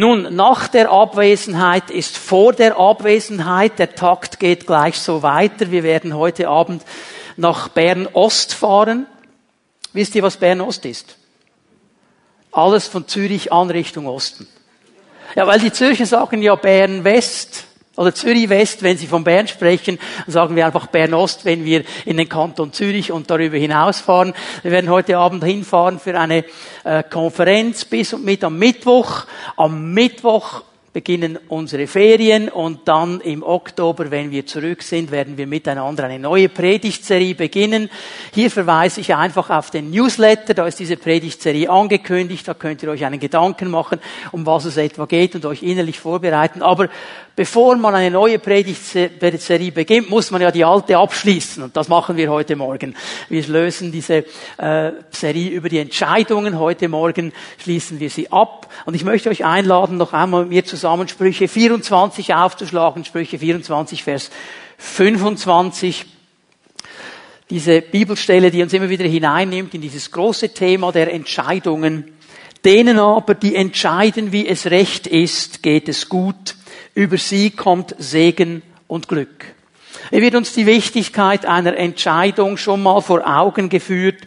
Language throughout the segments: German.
Nun, nach der Abwesenheit ist vor der Abwesenheit. Der Takt geht gleich so weiter. Wir werden heute Abend nach Bern Ost fahren. Wisst ihr, was Bern Ost ist? Alles von Zürich an Richtung Osten. Ja, weil die Zürcher sagen ja Bern West oder Zürich West, wenn sie von Bern sprechen, sagen wir einfach Bern Ost, wenn wir in den Kanton Zürich und darüber hinaus fahren. Wir werden heute Abend hinfahren für eine äh, Konferenz bis und mit am Mittwoch. Am Mittwoch beginnen unsere Ferien und dann im Oktober, wenn wir zurück sind, werden wir miteinander eine neue Predigtserie beginnen. Hier verweise ich einfach auf den Newsletter, da ist diese Predigtserie angekündigt, da könnt ihr euch einen Gedanken machen, um was es etwa geht und euch innerlich vorbereiten. Aber bevor man eine neue Predigtserie beginnt, muss man ja die alte abschließen. Und das machen wir heute Morgen. Wir lösen diese äh, Serie über die Entscheidungen. Heute Morgen schließen wir sie ab. Und ich möchte euch einladen, noch einmal mit mir zusammen Sprüche 24 aufzuschlagen. Sprüche 24, Vers 25 diese Bibelstelle, die uns immer wieder hineinnimmt in dieses große Thema der Entscheidungen. Denen aber, die entscheiden, wie es recht ist, geht es gut über sie kommt Segen und Glück. Er wird uns die Wichtigkeit einer Entscheidung schon mal vor Augen geführt.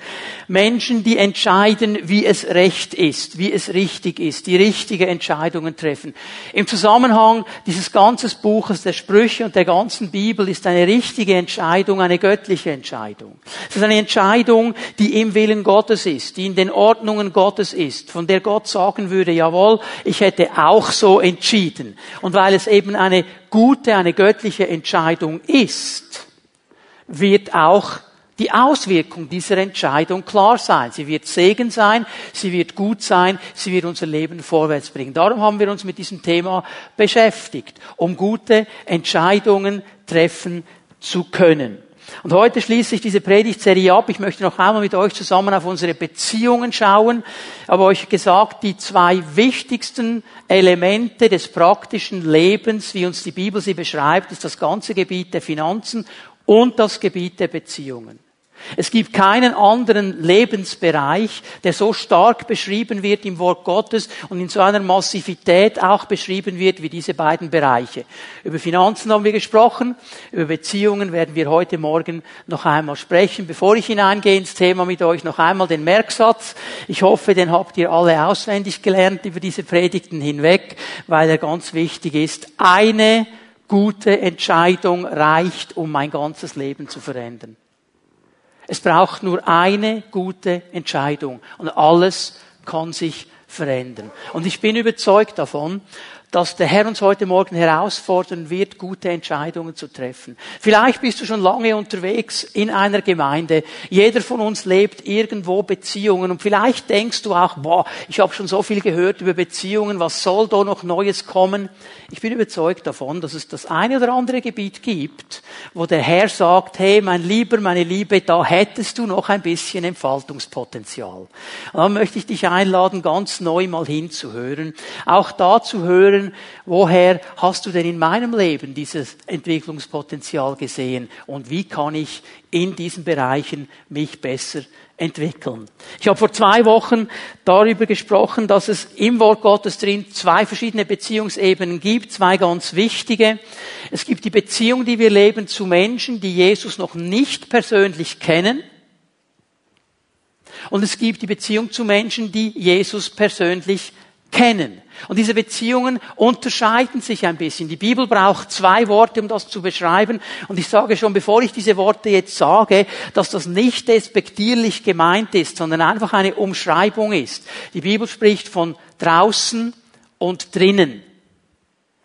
Menschen, die entscheiden, wie es recht ist, wie es richtig ist, die richtige Entscheidungen treffen. Im Zusammenhang dieses ganzen Buches der Sprüche und der ganzen Bibel ist eine richtige Entscheidung eine göttliche Entscheidung. Es ist eine Entscheidung, die im Willen Gottes ist, die in den Ordnungen Gottes ist, von der Gott sagen würde, jawohl, ich hätte auch so entschieden. Und weil es eben eine gute, eine göttliche Entscheidung ist, wird auch die Auswirkung dieser Entscheidung klar sein. Sie wird Segen sein, sie wird gut sein, sie wird unser Leben vorwärts bringen. Darum haben wir uns mit diesem Thema beschäftigt, um gute Entscheidungen treffen zu können. Und heute schließe ich diese Predigtserie ab. Ich möchte noch einmal mit euch zusammen auf unsere Beziehungen schauen. Ich habe euch gesagt, die zwei wichtigsten Elemente des praktischen Lebens, wie uns die Bibel sie beschreibt, ist das ganze Gebiet der Finanzen und das Gebiet der Beziehungen. Es gibt keinen anderen Lebensbereich, der so stark beschrieben wird im Wort Gottes und in so einer Massivität auch beschrieben wird wie diese beiden Bereiche. Über Finanzen haben wir gesprochen, über Beziehungen werden wir heute Morgen noch einmal sprechen. Bevor ich hineingehe ins Thema mit euch, noch einmal den Merksatz. Ich hoffe, den habt ihr alle auswendig gelernt über diese Predigten hinweg, weil er ganz wichtig ist. Eine gute Entscheidung reicht, um mein ganzes Leben zu verändern. Es braucht nur eine gute Entscheidung und alles kann sich verändern. Und ich bin überzeugt davon, dass der Herr uns heute Morgen herausfordern wird, gute Entscheidungen zu treffen. Vielleicht bist du schon lange unterwegs in einer Gemeinde. Jeder von uns lebt irgendwo Beziehungen und vielleicht denkst du auch, boah, ich habe schon so viel gehört über Beziehungen, was soll da noch Neues kommen? Ich bin überzeugt davon, dass es das eine oder andere Gebiet gibt, wo der Herr sagt, hey, mein Lieber, meine Liebe, da hättest du noch ein bisschen Entfaltungspotenzial. Und dann möchte ich dich einladen, ganz neu mal hinzuhören, auch da zu hören, hören, woher hast du denn in meinem Leben dieses Entwicklungspotenzial gesehen und wie kann ich in diesen Bereichen mich besser entwickeln. Ich habe vor zwei Wochen darüber gesprochen, dass es im Wort Gottes drin zwei verschiedene Beziehungsebenen gibt, zwei ganz wichtige. Es gibt die Beziehung, die wir leben zu Menschen, die Jesus noch nicht persönlich kennen. Und es gibt die Beziehung zu Menschen, die Jesus persönlich kennen. Und diese Beziehungen unterscheiden sich ein bisschen. Die Bibel braucht zwei Worte, um das zu beschreiben. Und ich sage schon, bevor ich diese Worte jetzt sage, dass das nicht despektierlich gemeint ist, sondern einfach eine Umschreibung ist. Die Bibel spricht von draußen und drinnen.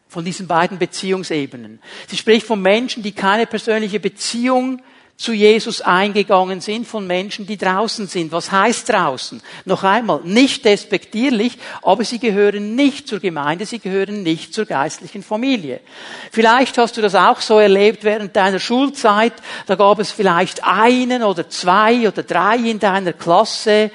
Von diesen beiden Beziehungsebenen. Sie spricht von Menschen, die keine persönliche Beziehung zu Jesus eingegangen sind von Menschen, die draußen sind. Was heißt draußen? Noch einmal, nicht despektierlich, aber sie gehören nicht zur Gemeinde, sie gehören nicht zur geistlichen Familie. Vielleicht hast du das auch so erlebt während deiner Schulzeit. Da gab es vielleicht einen oder zwei oder drei in deiner Klasse,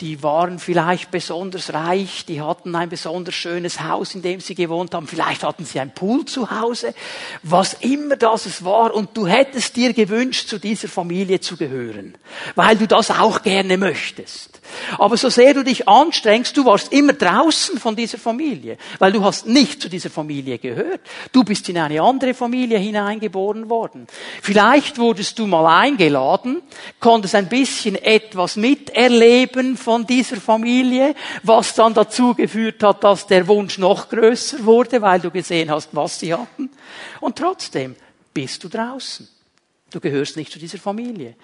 die waren vielleicht besonders reich, die hatten ein besonders schönes Haus, in dem sie gewohnt haben, vielleicht hatten sie ein Pool zu Hause, was immer das es war, und du hättest dir gewünscht, zu dieser Familie zu gehören, weil du das auch gerne möchtest. Aber so sehr du dich anstrengst, du warst immer draußen von dieser Familie, weil du hast nicht zu dieser Familie gehört. Du bist in eine andere Familie hineingeboren worden. Vielleicht wurdest du mal eingeladen, konntest ein bisschen etwas miterleben von dieser Familie, was dann dazu geführt hat, dass der Wunsch noch größer wurde, weil du gesehen hast, was sie hatten. Und trotzdem bist du draußen. Du gehörst nicht zu dieser Familie.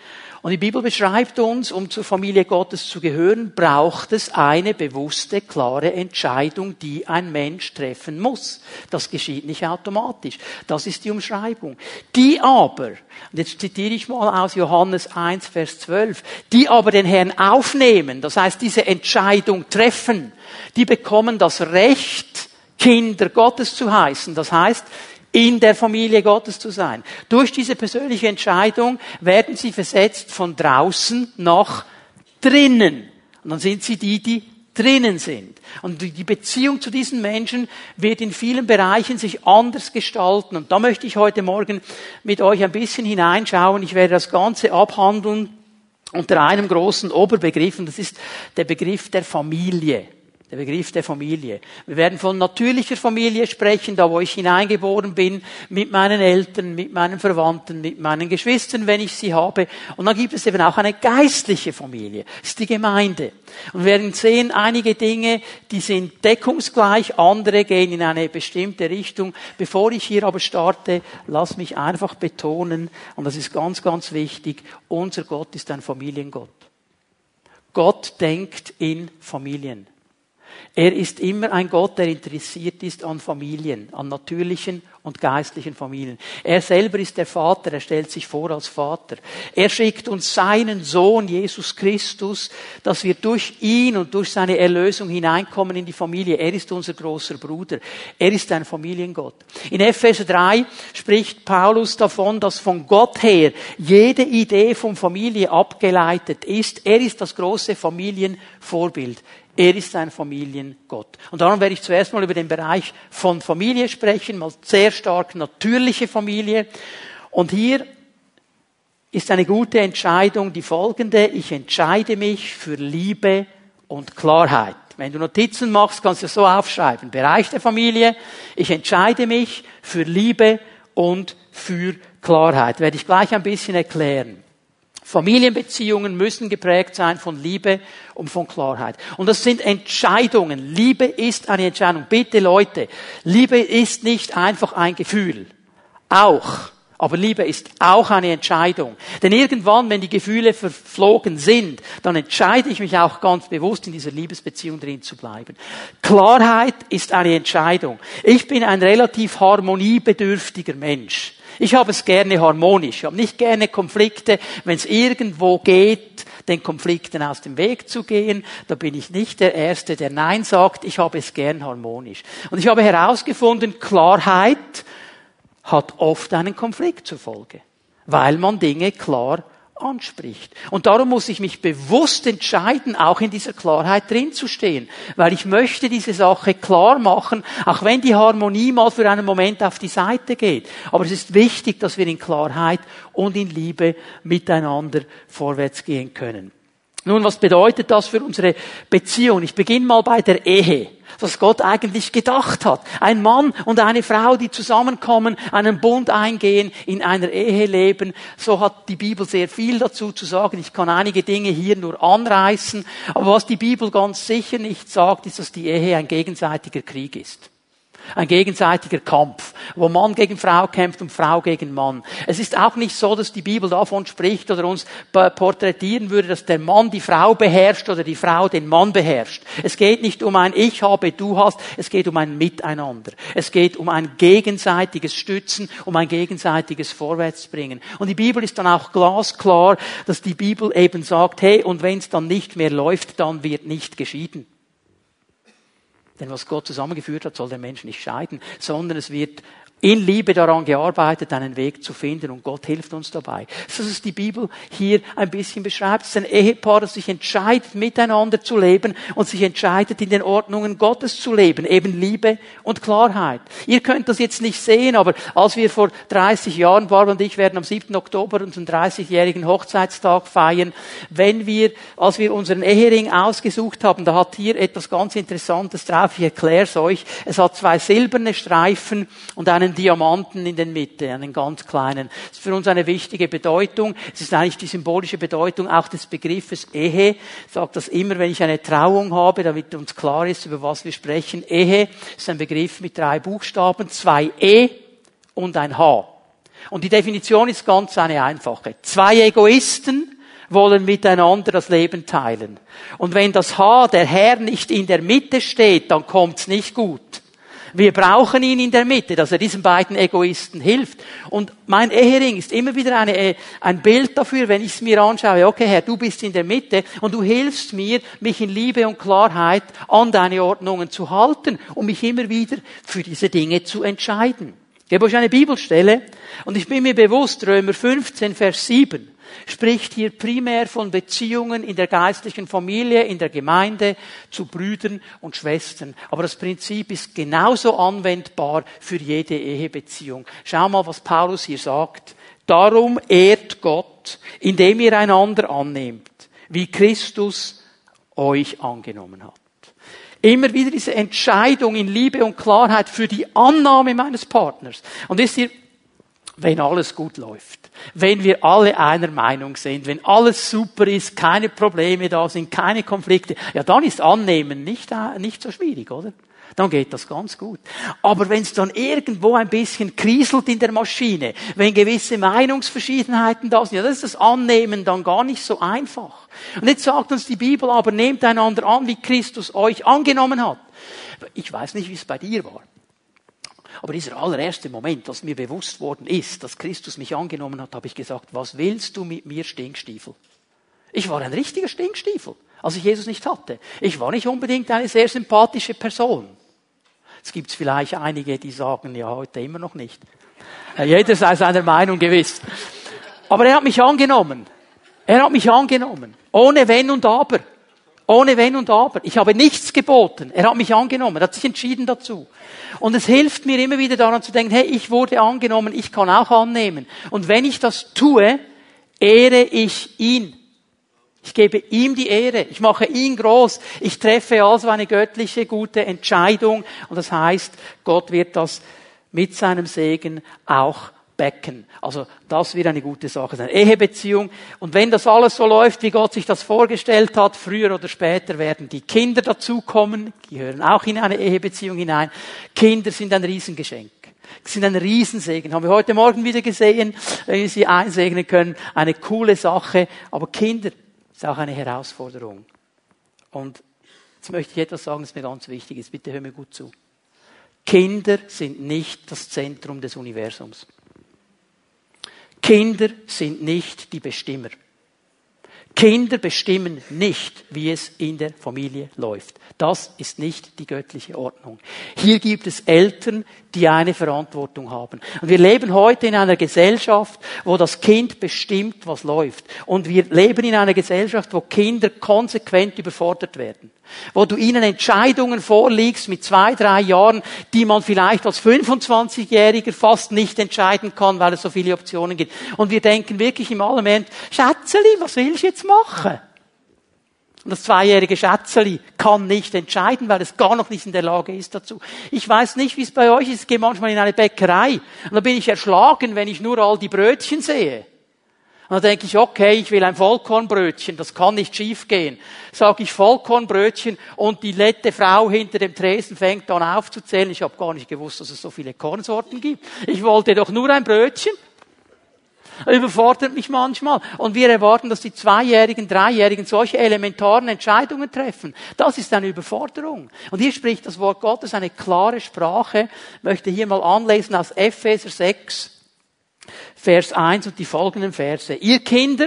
Und die Bibel beschreibt uns, um zur Familie Gottes zu gehören, braucht es eine bewusste, klare Entscheidung, die ein Mensch treffen muss. Das geschieht nicht automatisch. Das ist die Umschreibung. Die aber, und jetzt zitiere ich mal aus Johannes 1, Vers 12, die aber den Herrn aufnehmen, das heißt diese Entscheidung treffen, die bekommen das Recht, Kinder Gottes zu heißen. Das heißt, in der Familie Gottes zu sein. Durch diese persönliche Entscheidung werden sie versetzt von draußen nach drinnen. Und dann sind sie die, die drinnen sind. Und die Beziehung zu diesen Menschen wird in vielen Bereichen sich anders gestalten. Und da möchte ich heute Morgen mit euch ein bisschen hineinschauen. Ich werde das Ganze abhandeln unter einem großen Oberbegriff, und das ist der Begriff der Familie. Der Begriff der Familie. Wir werden von natürlicher Familie sprechen, da wo ich hineingeboren bin, mit meinen Eltern, mit meinen Verwandten, mit meinen Geschwistern, wenn ich sie habe. Und dann gibt es eben auch eine geistliche Familie. Das ist die Gemeinde. Und wir werden sehen, einige Dinge, die sind deckungsgleich, andere gehen in eine bestimmte Richtung. Bevor ich hier aber starte, lass mich einfach betonen, und das ist ganz, ganz wichtig, unser Gott ist ein Familiengott. Gott denkt in Familien. Er ist immer ein Gott, der interessiert ist an Familien, an natürlichen und geistlichen Familien. Er selber ist der Vater, er stellt sich vor als Vater. Er schickt uns seinen Sohn Jesus Christus, dass wir durch ihn und durch seine Erlösung hineinkommen in die Familie. Er ist unser großer Bruder. Er ist ein Familiengott. In Epheser 3 spricht Paulus davon, dass von Gott her jede Idee von Familie abgeleitet ist. Er ist das große Familienvorbild. Er ist ein Familiengott. Und darum werde ich zuerst mal über den Bereich von Familie sprechen, mal sehr stark natürliche Familie. Und hier ist eine gute Entscheidung die folgende. Ich entscheide mich für Liebe und Klarheit. Wenn du Notizen machst, kannst du so aufschreiben. Bereich der Familie. Ich entscheide mich für Liebe und für Klarheit. Werde ich gleich ein bisschen erklären. Familienbeziehungen müssen geprägt sein von Liebe und von Klarheit. Und das sind Entscheidungen. Liebe ist eine Entscheidung. Bitte Leute, Liebe ist nicht einfach ein Gefühl. Auch. Aber Liebe ist auch eine Entscheidung. Denn irgendwann, wenn die Gefühle verflogen sind, dann entscheide ich mich auch ganz bewusst, in dieser Liebesbeziehung drin zu bleiben. Klarheit ist eine Entscheidung. Ich bin ein relativ harmoniebedürftiger Mensch. Ich habe es gerne harmonisch. Ich habe nicht gerne Konflikte. Wenn es irgendwo geht, den Konflikten aus dem Weg zu gehen, da bin ich nicht der Erste, der Nein sagt. Ich habe es gern harmonisch. Und ich habe herausgefunden, Klarheit hat oft einen Konflikt zur Folge, weil man Dinge klar anspricht. Und darum muss ich mich bewusst entscheiden, auch in dieser Klarheit drin zu stehen, weil ich möchte diese Sache klar machen, auch wenn die Harmonie mal für einen Moment auf die Seite geht. Aber es ist wichtig, dass wir in Klarheit und in Liebe miteinander vorwärts gehen können. Nun, was bedeutet das für unsere Beziehung? Ich beginne mal bei der Ehe was Gott eigentlich gedacht hat. Ein Mann und eine Frau, die zusammenkommen, einen Bund eingehen, in einer Ehe leben. So hat die Bibel sehr viel dazu zu sagen. Ich kann einige Dinge hier nur anreißen. Aber was die Bibel ganz sicher nicht sagt, ist, dass die Ehe ein gegenseitiger Krieg ist. Ein gegenseitiger Kampf, wo Mann gegen Frau kämpft und Frau gegen Mann. Es ist auch nicht so, dass die Bibel davon spricht oder uns porträtieren würde, dass der Mann die Frau beherrscht oder die Frau den Mann beherrscht. Es geht nicht um ein Ich habe, du hast, es geht um ein Miteinander. Es geht um ein gegenseitiges Stützen, um ein gegenseitiges Vorwärtsbringen. Und die Bibel ist dann auch glasklar, dass die Bibel eben sagt, hey, und wenn es dann nicht mehr läuft, dann wird nicht geschieden. Denn was Gott zusammengeführt hat, soll der Mensch nicht scheiden, sondern es wird in Liebe daran gearbeitet, einen Weg zu finden und Gott hilft uns dabei. Das ist, die Bibel hier ein bisschen beschreibt. Es ist ein Ehepaar, das sich entscheidet, miteinander zu leben und sich entscheidet, in den Ordnungen Gottes zu leben. Eben Liebe und Klarheit. Ihr könnt das jetzt nicht sehen, aber als wir vor 30 Jahren, Barbara und ich werden am 7. Oktober unseren 30-jährigen Hochzeitstag feiern, wenn wir, als wir unseren Ehering ausgesucht haben, da hat hier etwas ganz Interessantes drauf, ich erkläre es euch. Es hat zwei silberne Streifen und einen Diamanten in der Mitte, einen ganz kleinen. Das ist für uns eine wichtige Bedeutung. Es ist eigentlich die symbolische Bedeutung auch des Begriffes Ehe. Ich sage das immer, wenn ich eine Trauung habe, damit uns klar ist, über was wir sprechen. Ehe ist ein Begriff mit drei Buchstaben, zwei E und ein H. Und die Definition ist ganz eine einfache. Zwei Egoisten wollen miteinander das Leben teilen. Und wenn das H, der Herr, nicht in der Mitte steht, dann kommt's nicht gut. Wir brauchen ihn in der Mitte, dass er diesen beiden Egoisten hilft. Und mein Ehering ist immer wieder eine, ein Bild dafür, wenn ich es mir anschaue, okay Herr, du bist in der Mitte und du hilfst mir, mich in Liebe und Klarheit an deine Ordnungen zu halten und mich immer wieder für diese Dinge zu entscheiden. Ich gebe euch eine Bibelstelle und ich bin mir bewusst, Römer 15, Vers 7 spricht hier primär von Beziehungen in der geistlichen Familie, in der Gemeinde, zu Brüdern und Schwestern. Aber das Prinzip ist genauso anwendbar für jede Ehebeziehung. Schau mal, was Paulus hier sagt. Darum ehrt Gott, indem ihr einander annehmt, wie Christus euch angenommen hat. Immer wieder diese Entscheidung in Liebe und Klarheit für die Annahme meines Partners. Und wisst ihr, wenn alles gut läuft, wenn wir alle einer Meinung sind, wenn alles super ist, keine Probleme da sind, keine Konflikte, ja, dann ist Annehmen nicht, äh, nicht so schwierig, oder? Dann geht das ganz gut. Aber wenn es dann irgendwo ein bisschen kriselt in der Maschine, wenn gewisse Meinungsverschiedenheiten da sind, ja, dann ist das Annehmen dann gar nicht so einfach. Und jetzt sagt uns die Bibel aber, nehmt einander an, wie Christus euch angenommen hat. Ich weiß nicht, wie es bei dir war. Aber dieser allererste Moment, als mir bewusst worden ist, dass Christus mich angenommen hat, habe ich gesagt, was willst du mit mir, Stinkstiefel? Ich war ein richtiger Stinkstiefel, als ich Jesus nicht hatte. Ich war nicht unbedingt eine sehr sympathische Person. Es gibt vielleicht einige, die sagen, ja, heute immer noch nicht. Jeder sei seiner Meinung gewiss. Aber er hat mich angenommen. Er hat mich angenommen. Ohne Wenn und Aber. Ohne Wenn und Aber. Ich habe nichts geboten. Er hat mich angenommen. Er hat sich entschieden dazu. Und es hilft mir immer wieder daran zu denken, hey, ich wurde angenommen, ich kann auch annehmen. Und wenn ich das tue, ehre ich ihn. Ich gebe ihm die Ehre. Ich mache ihn groß. Ich treffe also eine göttliche, gute Entscheidung. Und das heißt, Gott wird das mit seinem Segen auch Becken. Also das wird eine gute Sache sein. Ehebeziehung. Und wenn das alles so läuft, wie Gott sich das vorgestellt hat, früher oder später werden die Kinder dazukommen. Die gehören auch in eine Ehebeziehung hinein. Kinder sind ein Riesengeschenk. Sie sind ein Riesensegen. Haben wir heute Morgen wieder gesehen, wenn wir sie einsegnen können. Eine coole Sache. Aber Kinder ist auch eine Herausforderung. Und jetzt möchte ich etwas sagen, das mir ganz wichtig ist. Bitte hör mir gut zu. Kinder sind nicht das Zentrum des Universums. Kinder sind nicht die Bestimmer. Kinder bestimmen nicht, wie es in der Familie läuft. Das ist nicht die göttliche Ordnung. Hier gibt es Eltern, die eine Verantwortung haben. Und wir leben heute in einer Gesellschaft, wo das Kind bestimmt, was läuft. Und wir leben in einer Gesellschaft, wo Kinder konsequent überfordert werden. Wo du ihnen Entscheidungen vorlegst mit zwei, drei Jahren, die man vielleicht als 25-Jähriger fast nicht entscheiden kann, weil es so viele Optionen gibt. Und wir denken wirklich im Allem, Schätzeli, was will ich jetzt machen? Und das zweijährige Schätzeli kann nicht entscheiden, weil es gar noch nicht in der Lage ist dazu. Ich weiß nicht, wie es bei euch ist. Ich gehe manchmal in eine Bäckerei und da bin ich erschlagen, wenn ich nur all die Brötchen sehe. Und dann denke ich, okay, ich will ein Vollkornbrötchen, das kann nicht schief gehen. Sag ich Vollkornbrötchen und die nette Frau hinter dem Tresen fängt an aufzuzählen. Ich habe gar nicht gewusst, dass es so viele Kornsorten gibt. Ich wollte doch nur ein Brötchen. Überfordert mich manchmal. Und wir erwarten, dass die Zweijährigen, Dreijährigen solche elementaren Entscheidungen treffen. Das ist eine Überforderung. Und hier spricht das Wort Gottes eine klare Sprache. Ich möchte hier mal anlesen aus Epheser 6. Vers 1 und die folgenden Verse. Ihr Kinder,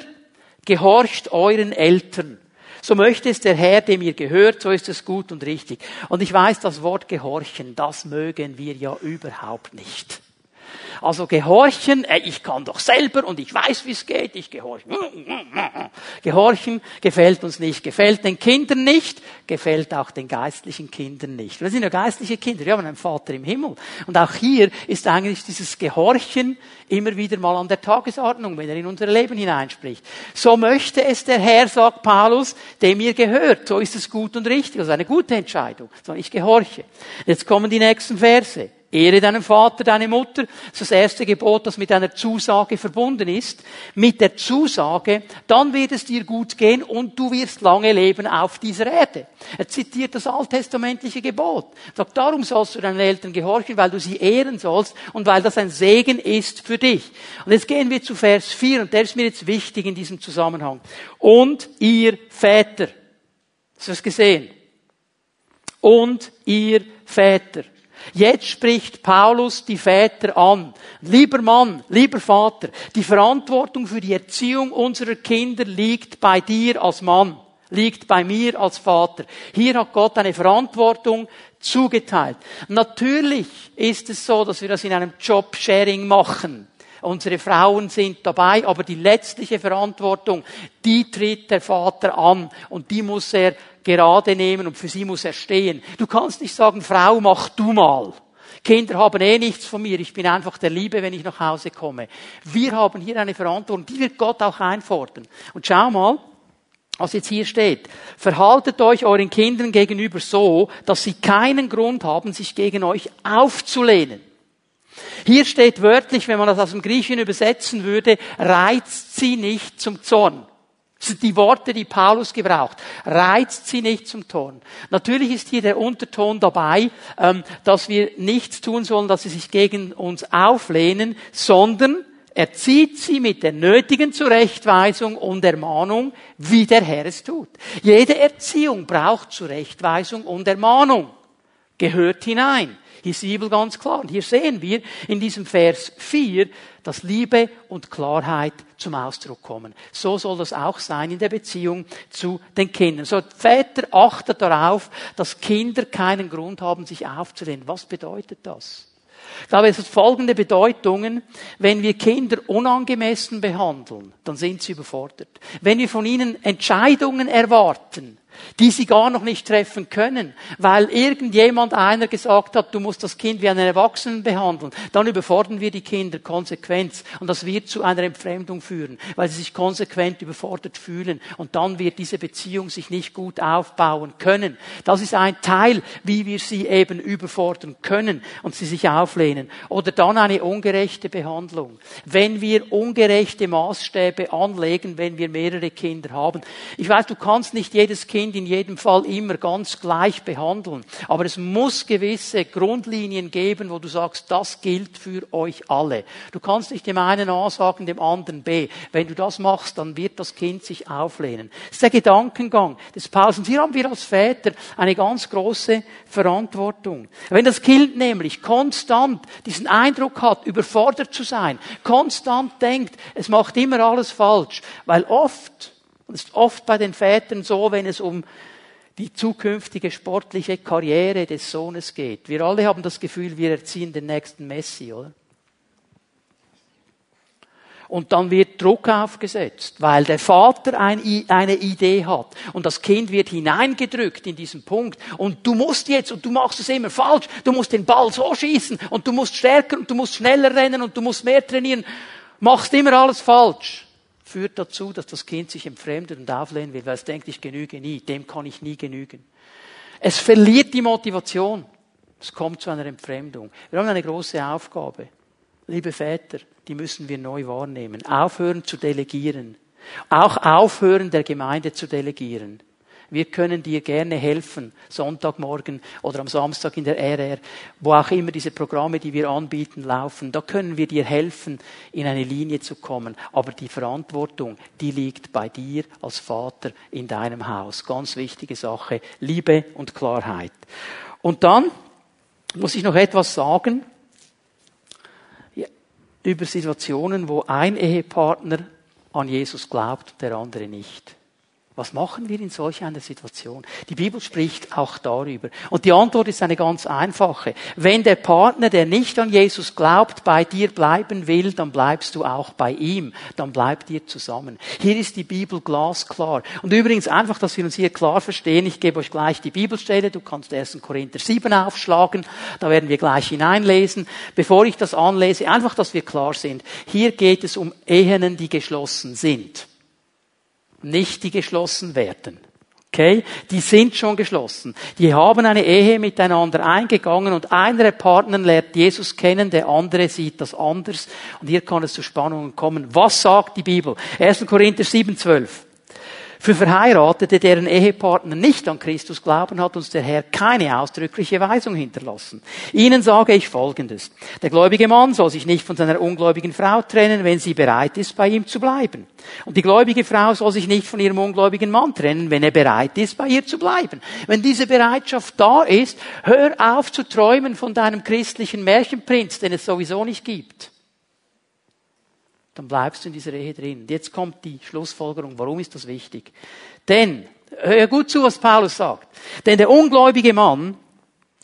gehorcht euren Eltern. So möchte es der Herr, dem ihr gehört, so ist es gut und richtig. Und ich weiß, das Wort gehorchen, das mögen wir ja überhaupt nicht. Also gehorchen, äh, ich kann doch selber und ich weiß, wie es geht, ich gehorche. Gehorchen gefällt uns nicht, gefällt den Kindern nicht, gefällt auch den geistlichen Kindern nicht. Wir sind ja geistliche Kinder, wir haben einen Vater im Himmel. Und auch hier ist eigentlich dieses Gehorchen immer wieder mal an der Tagesordnung, wenn er in unser Leben hineinspricht. So möchte es der Herr, sagt Paulus, dem ihr gehört. So ist es gut und richtig, also eine gute Entscheidung. So, ich gehorche. Jetzt kommen die nächsten Verse. Ehre deinen Vater, deine Mutter. Das ist das erste Gebot, das mit einer Zusage verbunden ist. Mit der Zusage, dann wird es dir gut gehen und du wirst lange leben auf dieser Erde. Er zitiert das alttestamentliche Gebot. Er sagt, darum sollst du deinen Eltern gehorchen, weil du sie ehren sollst und weil das ein Segen ist für dich. Und jetzt gehen wir zu Vers 4 und der ist mir jetzt wichtig in diesem Zusammenhang. Und ihr Väter. Hast du das gesehen? Und ihr Väter. Jetzt spricht Paulus die Väter an. Lieber Mann, lieber Vater, die Verantwortung für die Erziehung unserer Kinder liegt bei dir als Mann, liegt bei mir als Vater. Hier hat Gott eine Verantwortung zugeteilt. Natürlich ist es so, dass wir das in einem Job-Sharing machen. Unsere Frauen sind dabei, aber die letztliche Verantwortung, die tritt der Vater an und die muss er gerade nehmen und für sie muss er stehen. Du kannst nicht sagen, Frau, mach du mal. Kinder haben eh nichts von mir. Ich bin einfach der Liebe, wenn ich nach Hause komme. Wir haben hier eine Verantwortung, die wird Gott auch einfordern. Und schau mal, was jetzt hier steht. Verhaltet euch euren Kindern gegenüber so, dass sie keinen Grund haben, sich gegen euch aufzulehnen. Hier steht wörtlich, wenn man das aus dem Griechischen übersetzen würde, reizt sie nicht zum Zorn. Das sind die Worte, die Paulus gebraucht. Reizt sie nicht zum Ton. Natürlich ist hier der Unterton dabei, ähm, dass wir nichts tun sollen, dass sie sich gegen uns auflehnen, sondern erzieht sie mit der nötigen Zurechtweisung und Ermahnung, wie der Herr es tut. Jede Erziehung braucht Zurechtweisung und Ermahnung. Gehört hinein. Hier ist die Bibel ganz klar. Und hier sehen wir in diesem Vers 4, dass Liebe und Klarheit zum Ausdruck kommen. So soll das auch sein in der Beziehung zu den Kindern. So, Väter achtet darauf, dass Kinder keinen Grund haben, sich aufzulehnen. Was bedeutet das? Ich glaube, es hat folgende Bedeutungen. Wenn wir Kinder unangemessen behandeln, dann sind sie überfordert. Wenn wir von ihnen Entscheidungen erwarten, die sie gar noch nicht treffen können, weil irgendjemand einer gesagt hat, du musst das Kind wie einen Erwachsenen behandeln, dann überfordern wir die Kinder konsequent und das wird zu einer Entfremdung führen, weil sie sich konsequent überfordert fühlen und dann wird diese Beziehung sich nicht gut aufbauen können. Das ist ein Teil, wie wir sie eben überfordern können und sie sich auflehnen. Oder dann eine ungerechte Behandlung. Wenn wir ungerechte Maßstäbe anlegen, wenn wir mehrere Kinder haben. Ich weiß, du kannst nicht jedes Kind Kind in jedem Fall immer ganz gleich behandeln. Aber es muss gewisse Grundlinien geben, wo du sagst, das gilt für euch alle. Du kannst nicht dem einen A sagen, dem anderen B. Wenn du das machst, dann wird das Kind sich auflehnen. Das ist der Gedankengang des Paulus. Und hier haben wir als Väter eine ganz große Verantwortung. Wenn das Kind nämlich konstant diesen Eindruck hat, überfordert zu sein, konstant denkt, es macht immer alles falsch, weil oft und es ist oft bei den Vätern so, wenn es um die zukünftige sportliche Karriere des Sohnes geht. Wir alle haben das Gefühl, wir erziehen den nächsten Messi, oder? Und dann wird Druck aufgesetzt, weil der Vater eine Idee hat. Und das Kind wird hineingedrückt in diesen Punkt. Und du musst jetzt, und du machst es immer falsch, du musst den Ball so schießen, und du musst stärker, und du musst schneller rennen, und du musst mehr trainieren. Machst immer alles falsch führt dazu, dass das Kind sich entfremdet und auflehnen will, weil es denkt, ich genüge nie, dem kann ich nie genügen. Es verliert die Motivation. Es kommt zu einer Entfremdung. Wir haben eine große Aufgabe. Liebe Väter, die müssen wir neu wahrnehmen. Aufhören zu delegieren. Auch aufhören, der Gemeinde zu delegieren. Wir können dir gerne helfen, Sonntagmorgen oder am Samstag in der RR, wo auch immer diese Programme, die wir anbieten, laufen. Da können wir dir helfen, in eine Linie zu kommen. Aber die Verantwortung, die liegt bei dir als Vater in deinem Haus. Ganz wichtige Sache. Liebe und Klarheit. Und dann muss ich noch etwas sagen über Situationen, wo ein Ehepartner an Jesus glaubt, der andere nicht. Was machen wir in solch einer Situation? Die Bibel spricht auch darüber. Und die Antwort ist eine ganz einfache. Wenn der Partner, der nicht an Jesus glaubt, bei dir bleiben will, dann bleibst du auch bei ihm. Dann bleibt ihr zusammen. Hier ist die Bibel glasklar. Und übrigens einfach, dass wir uns hier klar verstehen, ich gebe euch gleich die Bibelstelle. Du kannst 1. Korinther 7 aufschlagen. Da werden wir gleich hineinlesen. Bevor ich das anlese, einfach, dass wir klar sind. Hier geht es um Ehen, die geschlossen sind nicht die geschlossen werden. Okay? Die sind schon geschlossen. Die haben eine Ehe miteinander eingegangen und einer der Partner lernt Jesus kennen, der andere sieht das anders. Und hier kann es zu Spannungen kommen. Was sagt die Bibel? 1. Korinther 7, 12. Für Verheiratete, deren Ehepartner nicht an Christus glauben, hat uns der Herr keine ausdrückliche Weisung hinterlassen. Ihnen sage ich Folgendes. Der gläubige Mann soll sich nicht von seiner ungläubigen Frau trennen, wenn sie bereit ist, bei ihm zu bleiben. Und die gläubige Frau soll sich nicht von ihrem ungläubigen Mann trennen, wenn er bereit ist, bei ihr zu bleiben. Wenn diese Bereitschaft da ist, hör auf zu träumen von deinem christlichen Märchenprinz, den es sowieso nicht gibt dann bleibst du in dieser Ehe drin. Und jetzt kommt die Schlussfolgerung. Warum ist das wichtig? Denn, hör gut zu, was Paulus sagt. Denn der ungläubige Mann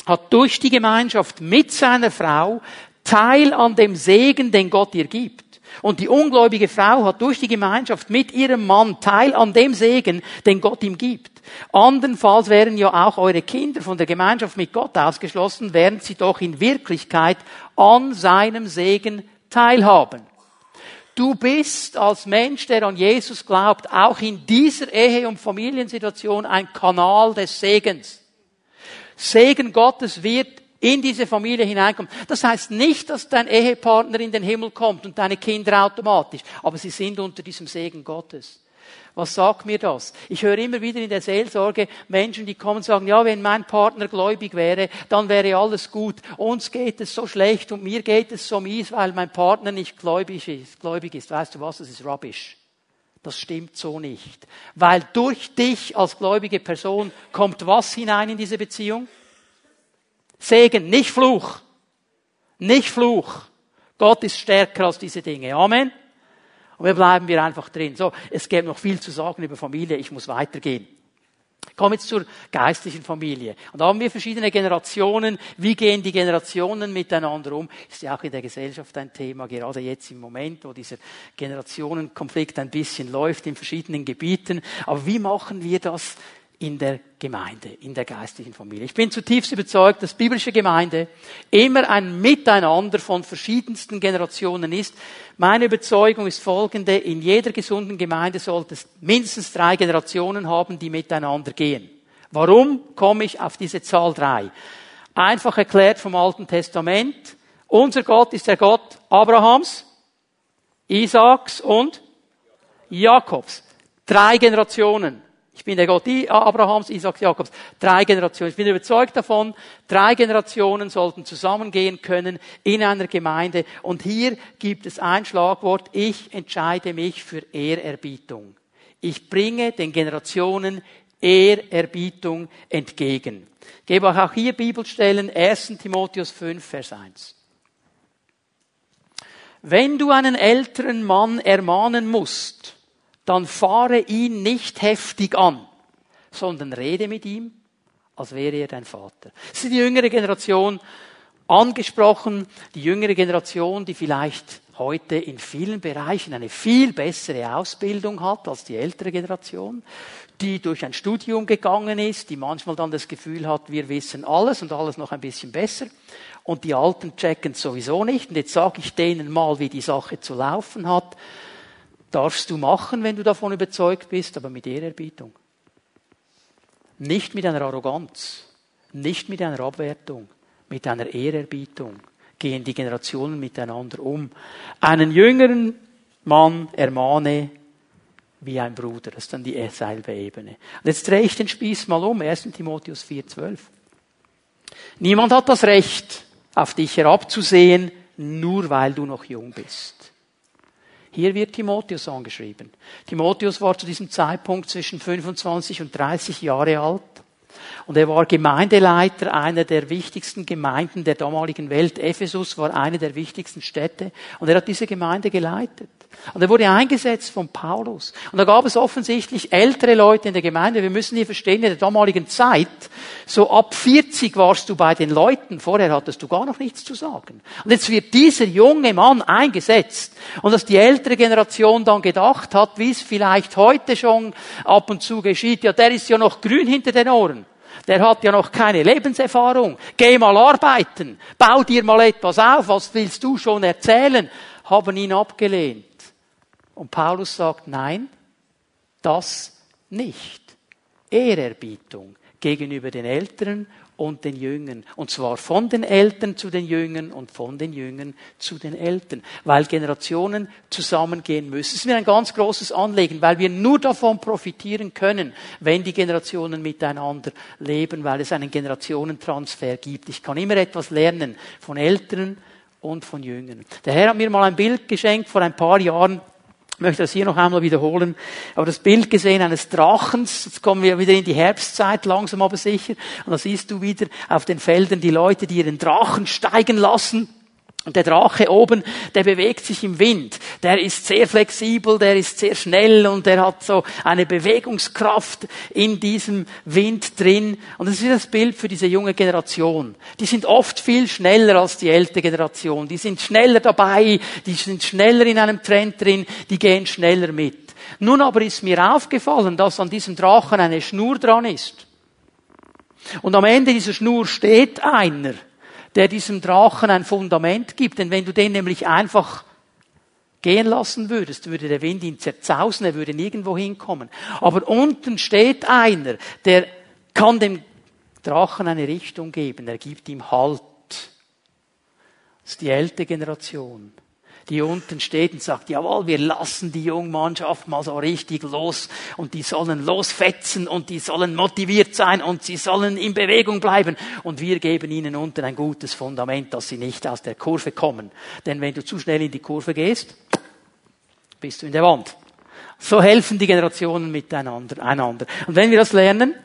hat durch die Gemeinschaft mit seiner Frau Teil an dem Segen, den Gott ihr gibt. Und die ungläubige Frau hat durch die Gemeinschaft mit ihrem Mann Teil an dem Segen, den Gott ihm gibt. Andernfalls wären ja auch eure Kinder von der Gemeinschaft mit Gott ausgeschlossen, während sie doch in Wirklichkeit an seinem Segen teilhaben. Du bist als Mensch, der an Jesus glaubt, auch in dieser Ehe- und Familiensituation ein Kanal des Segens. Segen Gottes wird in diese Familie hineinkommen. Das heißt nicht, dass dein Ehepartner in den Himmel kommt und deine Kinder automatisch, aber sie sind unter diesem Segen Gottes. Was sagt mir das? Ich höre immer wieder in der Seelsorge Menschen, die kommen und sagen, ja, wenn mein Partner gläubig wäre, dann wäre alles gut. Uns geht es so schlecht und mir geht es so mies, weil mein Partner nicht gläubig ist. Gläubig ist. Weißt du was? Das ist rubbish. Das stimmt so nicht. Weil durch dich als gläubige Person kommt was hinein in diese Beziehung? Segen, nicht Fluch. Nicht Fluch. Gott ist stärker als diese Dinge. Amen. Und wir bleiben wir einfach drin. So, es gäbe noch viel zu sagen über Familie. Ich muss weitergehen. Ich komme jetzt zur geistlichen Familie. Und da haben wir verschiedene Generationen. Wie gehen die Generationen miteinander um? Ist ja auch in der Gesellschaft ein Thema, gerade jetzt im Moment, wo dieser Generationenkonflikt ein bisschen läuft in verschiedenen Gebieten. Aber wie machen wir das in der Gemeinde, in der geistlichen Familie. Ich bin zutiefst überzeugt, dass biblische Gemeinde immer ein Miteinander von verschiedensten Generationen ist. Meine Überzeugung ist folgende, in jeder gesunden Gemeinde sollte es mindestens drei Generationen haben, die miteinander gehen. Warum komme ich auf diese Zahl drei? Einfach erklärt vom Alten Testament. Unser Gott ist der Gott Abrahams, Isaaks und Jakobs. Drei Generationen. Ich bin der Gott Abrahams, Isaaks, Jakobs. Drei Generationen. Ich bin überzeugt davon, drei Generationen sollten zusammengehen können in einer Gemeinde. Und hier gibt es ein Schlagwort. Ich entscheide mich für Ehrerbietung. Ich bringe den Generationen Ehrerbietung entgegen. Ich gebe auch hier Bibelstellen. 1. Timotheus 5, Vers 1. Wenn du einen älteren Mann ermahnen musst, dann fahre ihn nicht heftig an, sondern rede mit ihm, als wäre er dein Vater. Das ist die jüngere Generation angesprochen, die jüngere Generation, die vielleicht heute in vielen Bereichen eine viel bessere Ausbildung hat als die ältere Generation, die durch ein Studium gegangen ist, die manchmal dann das Gefühl hat, wir wissen alles und alles noch ein bisschen besser. Und die Alten checken sowieso nicht. Und jetzt sage ich denen mal, wie die Sache zu laufen hat darfst du machen, wenn du davon überzeugt bist, aber mit Ehrerbietung. Nicht mit einer Arroganz, nicht mit einer Abwertung, mit einer Ehrerbietung gehen die Generationen miteinander um. Einen jüngeren Mann ermahne wie ein Bruder. Das ist dann die selbe Ebene. Und jetzt drehe ich den Spieß mal um. 1. Timotheus 4,12. Niemand hat das Recht, auf dich herabzusehen, nur weil du noch jung bist. Hier wird Timotheus angeschrieben. Timotheus war zu diesem Zeitpunkt zwischen 25 und 30 Jahre alt. Und er war Gemeindeleiter einer der wichtigsten Gemeinden der damaligen Welt. Ephesus war eine der wichtigsten Städte. Und er hat diese Gemeinde geleitet. Und er wurde eingesetzt von Paulus. Und da gab es offensichtlich ältere Leute in der Gemeinde. Wir müssen hier verstehen, in der damaligen Zeit, so ab 40 warst du bei den Leuten. Vorher hattest du gar noch nichts zu sagen. Und jetzt wird dieser junge Mann eingesetzt. Und dass die ältere Generation dann gedacht hat, wie es vielleicht heute schon ab und zu geschieht, ja, der ist ja noch grün hinter den Ohren. Der hat ja noch keine Lebenserfahrung. Geh mal arbeiten. Bau dir mal etwas auf. Was willst du schon erzählen? Haben ihn abgelehnt. Und Paulus sagt, nein, das nicht. Ehrerbietung gegenüber den Älteren und den Jüngern. Und zwar von den Eltern zu den Jüngern und von den Jüngern zu den Eltern. Weil Generationen zusammengehen müssen. Es ist mir ein ganz großes Anliegen, weil wir nur davon profitieren können, wenn die Generationen miteinander leben, weil es einen Generationentransfer gibt. Ich kann immer etwas lernen von Eltern und von Jüngern. Der Herr hat mir mal ein Bild geschenkt vor ein paar Jahren ich möchte das hier noch einmal wiederholen. Aber das Bild gesehen eines Drachens, jetzt kommen wir wieder in die Herbstzeit, langsam aber sicher. Und da siehst du wieder auf den Feldern die Leute, die ihren Drachen steigen lassen. Und der Drache oben, der bewegt sich im Wind. Der ist sehr flexibel, der ist sehr schnell und der hat so eine Bewegungskraft in diesem Wind drin. Und das ist das Bild für diese junge Generation. Die sind oft viel schneller als die ältere Generation. Die sind schneller dabei, die sind schneller in einem Trend drin, die gehen schneller mit. Nun aber ist mir aufgefallen, dass an diesem Drachen eine Schnur dran ist. Und am Ende dieser Schnur steht einer der diesem Drachen ein Fundament gibt. Denn wenn du den nämlich einfach gehen lassen würdest, würde der Wind ihn zerzausen, er würde nirgendwo hinkommen. Aber unten steht einer, der kann dem Drachen eine Richtung geben, er gibt ihm Halt. Das ist die ältere Generation die unten steht und sagt, jawohl, wir lassen die Jungmannschaft mal so richtig los und die sollen losfetzen und die sollen motiviert sein und sie sollen in Bewegung bleiben und wir geben ihnen unten ein gutes Fundament, dass sie nicht aus der Kurve kommen. Denn wenn du zu schnell in die Kurve gehst, bist du in der Wand. So helfen die Generationen miteinander. Einander. Und wenn wir das lernen,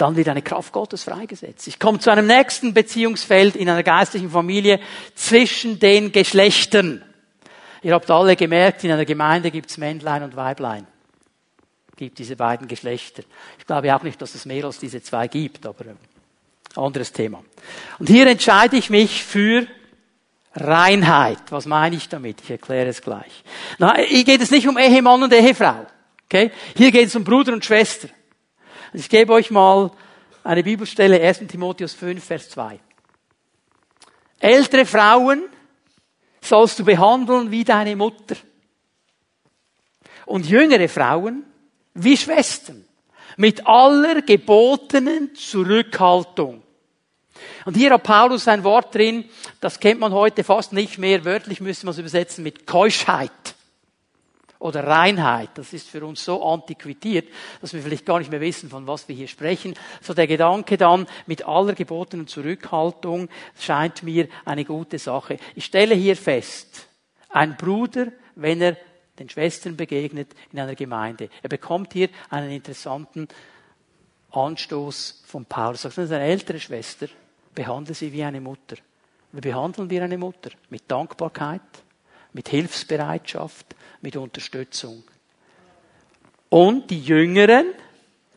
dann wird eine Kraft Gottes freigesetzt. Ich komme zu einem nächsten Beziehungsfeld in einer geistlichen Familie zwischen den Geschlechtern. Ihr habt alle gemerkt, in einer Gemeinde gibt es Männlein und Weiblein. Gibt diese beiden Geschlechter. Ich glaube auch nicht, dass es mehr als diese zwei gibt, aber äh, anderes Thema. Und hier entscheide ich mich für Reinheit. Was meine ich damit? Ich erkläre es gleich. Na, hier geht es nicht um Ehemann und Ehefrau. Okay? Hier geht es um Bruder und Schwester. Ich gebe euch mal eine Bibelstelle, 1. Timotheus 5, Vers 2. Ältere Frauen sollst du behandeln wie deine Mutter. Und jüngere Frauen wie Schwestern. Mit aller gebotenen Zurückhaltung. Und hier hat Paulus ein Wort drin, das kennt man heute fast nicht mehr. Wörtlich müssen wir es übersetzen mit Keuschheit oder Reinheit. Das ist für uns so antiquiert, dass wir vielleicht gar nicht mehr wissen, von was wir hier sprechen. So der Gedanke dann mit aller gebotenen Zurückhaltung scheint mir eine gute Sache. Ich stelle hier fest, ein Bruder, wenn er den Schwestern begegnet in einer Gemeinde, er bekommt hier einen interessanten Anstoß von Paulus. Sagt, eine ältere Schwester, behandle sie wie eine Mutter. Wie behandeln wir eine Mutter? Mit Dankbarkeit, mit Hilfsbereitschaft, mit Unterstützung. Und die Jüngeren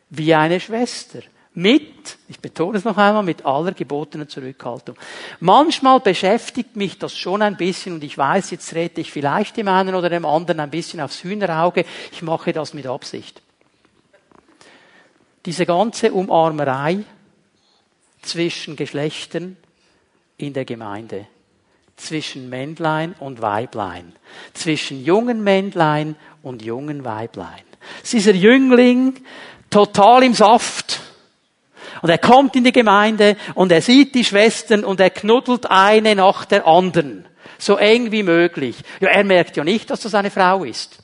wie eine Schwester. Mit, ich betone es noch einmal, mit aller gebotenen Zurückhaltung. Manchmal beschäftigt mich das schon ein bisschen und ich weiß, jetzt rede ich vielleicht dem einen oder dem anderen ein bisschen aufs Hühnerauge. Ich mache das mit Absicht. Diese ganze Umarmerei zwischen Geschlechtern in der Gemeinde zwischen Männlein und Weiblein, zwischen jungen Männlein und jungen Weiblein. Es ist dieser Jüngling total im Saft. Und er kommt in die Gemeinde und er sieht die Schwestern und er knuddelt eine nach der anderen. So eng wie möglich. Ja, er merkt ja nicht, dass das eine Frau ist.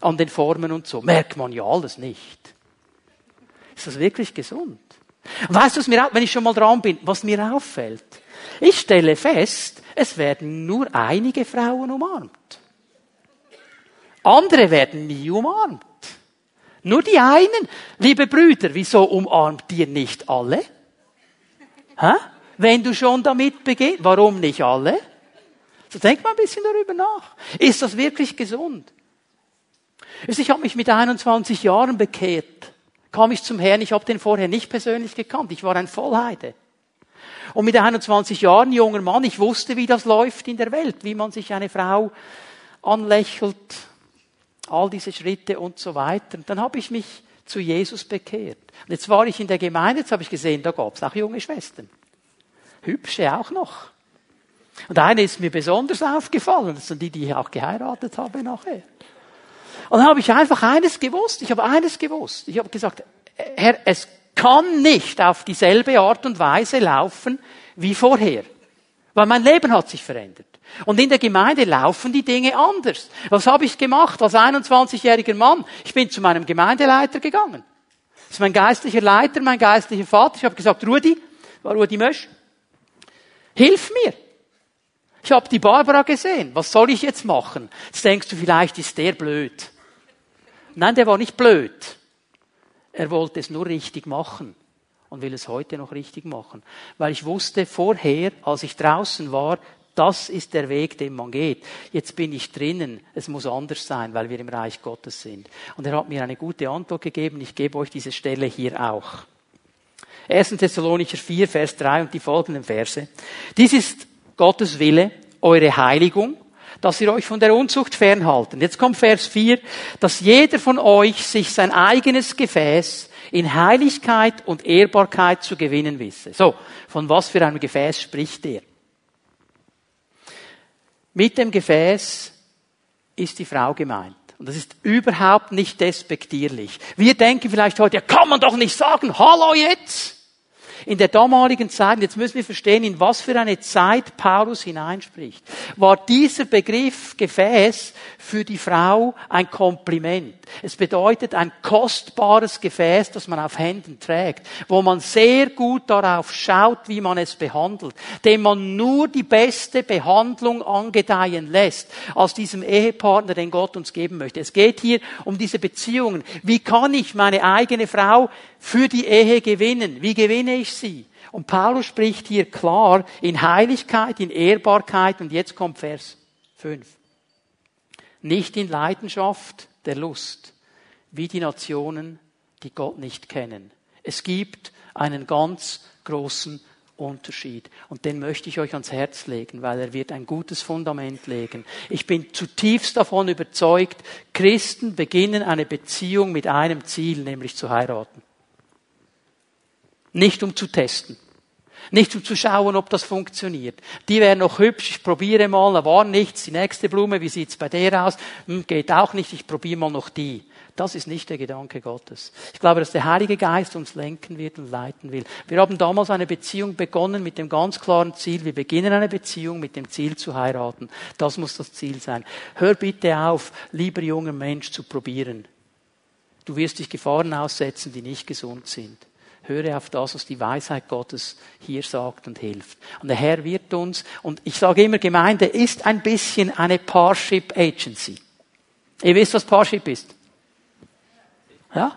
An den Formen und so. Merkt man ja alles nicht. Ist das wirklich gesund? Und weißt du, was mir, wenn ich schon mal dran bin, was mir auffällt? Ich stelle fest, es werden nur einige Frauen umarmt. Andere werden nie umarmt. Nur die einen. Liebe Brüder, wieso umarmt ihr nicht alle? Hä? Wenn du schon damit beginnst, warum nicht alle? So denk mal ein bisschen darüber nach. Ist das wirklich gesund? Ich habe mich mit 21 Jahren bekehrt. Kam ich zum Herrn, ich habe den vorher nicht persönlich gekannt. Ich war ein Vollheide. Und mit 21 Jahren, junger Mann, ich wusste, wie das läuft in der Welt, wie man sich eine Frau anlächelt, all diese Schritte und so weiter. Und dann habe ich mich zu Jesus bekehrt. Und jetzt war ich in der Gemeinde, jetzt habe ich gesehen, da gab es auch junge Schwestern. Hübsche auch noch. Und eine ist mir besonders aufgefallen, das sind die, die ich auch geheiratet habe nachher. Und dann habe ich einfach eines gewusst, ich habe eines gewusst. Ich habe gesagt, Herr, es kann nicht auf dieselbe Art und Weise laufen wie vorher. Weil mein Leben hat sich verändert. Und in der Gemeinde laufen die Dinge anders. Was habe ich gemacht als 21-jähriger Mann? Ich bin zu meinem Gemeindeleiter gegangen. Das ist mein geistlicher Leiter, mein geistlicher Vater. Ich habe gesagt, Rudi, war Rudi Mösch, hilf mir. Ich habe die Barbara gesehen. Was soll ich jetzt machen? Jetzt denkst du, vielleicht ist der blöd. Nein, der war nicht blöd. Er wollte es nur richtig machen und will es heute noch richtig machen. Weil ich wusste vorher, als ich draußen war, das ist der Weg, den man geht. Jetzt bin ich drinnen. Es muss anders sein, weil wir im Reich Gottes sind. Und er hat mir eine gute Antwort gegeben. Ich gebe euch diese Stelle hier auch. 1. Thessalonicher 4, Vers 3 und die folgenden Verse. Dies ist Gottes Wille, eure Heiligung, dass ihr euch von der Unzucht fernhalten. Jetzt kommt Vers 4, dass jeder von euch sich sein eigenes Gefäß in Heiligkeit und Ehrbarkeit zu gewinnen wisse. So, von was für einem Gefäß spricht er? Mit dem Gefäß ist die Frau gemeint. Und das ist überhaupt nicht despektierlich. Wir denken vielleicht heute, ja, kann man doch nicht sagen, hallo jetzt! In der damaligen Zeit, jetzt müssen wir verstehen, in was für eine Zeit Paulus hineinspricht, war dieser Begriff Gefäß für die Frau ein Kompliment. Es bedeutet ein kostbares Gefäß, das man auf Händen trägt, wo man sehr gut darauf schaut, wie man es behandelt, dem man nur die beste Behandlung angedeihen lässt, als diesem Ehepartner, den Gott uns geben möchte. Es geht hier um diese Beziehungen. Wie kann ich meine eigene Frau für die Ehe gewinnen? Wie gewinne ich sie? Und Paulus spricht hier klar in Heiligkeit, in Ehrbarkeit und jetzt kommt Vers 5. Nicht in Leidenschaft der Lust, wie die Nationen, die Gott nicht kennen. Es gibt einen ganz großen Unterschied. Und den möchte ich euch ans Herz legen, weil er wird ein gutes Fundament legen. Ich bin zutiefst davon überzeugt, Christen beginnen eine Beziehung mit einem Ziel, nämlich zu heiraten. Nicht um zu testen. Nicht um zu schauen, ob das funktioniert. Die wäre noch hübsch, ich probiere mal, da war nichts, die nächste Blume, wie sieht's bei der aus? Hm, geht auch nicht, ich probiere mal noch die. Das ist nicht der Gedanke Gottes. Ich glaube, dass der Heilige Geist uns lenken wird und leiten will. Wir haben damals eine Beziehung begonnen mit dem ganz klaren Ziel, wir beginnen eine Beziehung mit dem Ziel zu heiraten. Das muss das Ziel sein. Hör bitte auf, lieber junger Mensch, zu probieren. Du wirst dich Gefahren aussetzen, die nicht gesund sind. Höre auf das, was die Weisheit Gottes hier sagt und hilft. Und der Herr wird uns, und ich sage immer, Gemeinde ist ein bisschen eine Parship Agency. Ihr wisst, was Parship ist? Ja?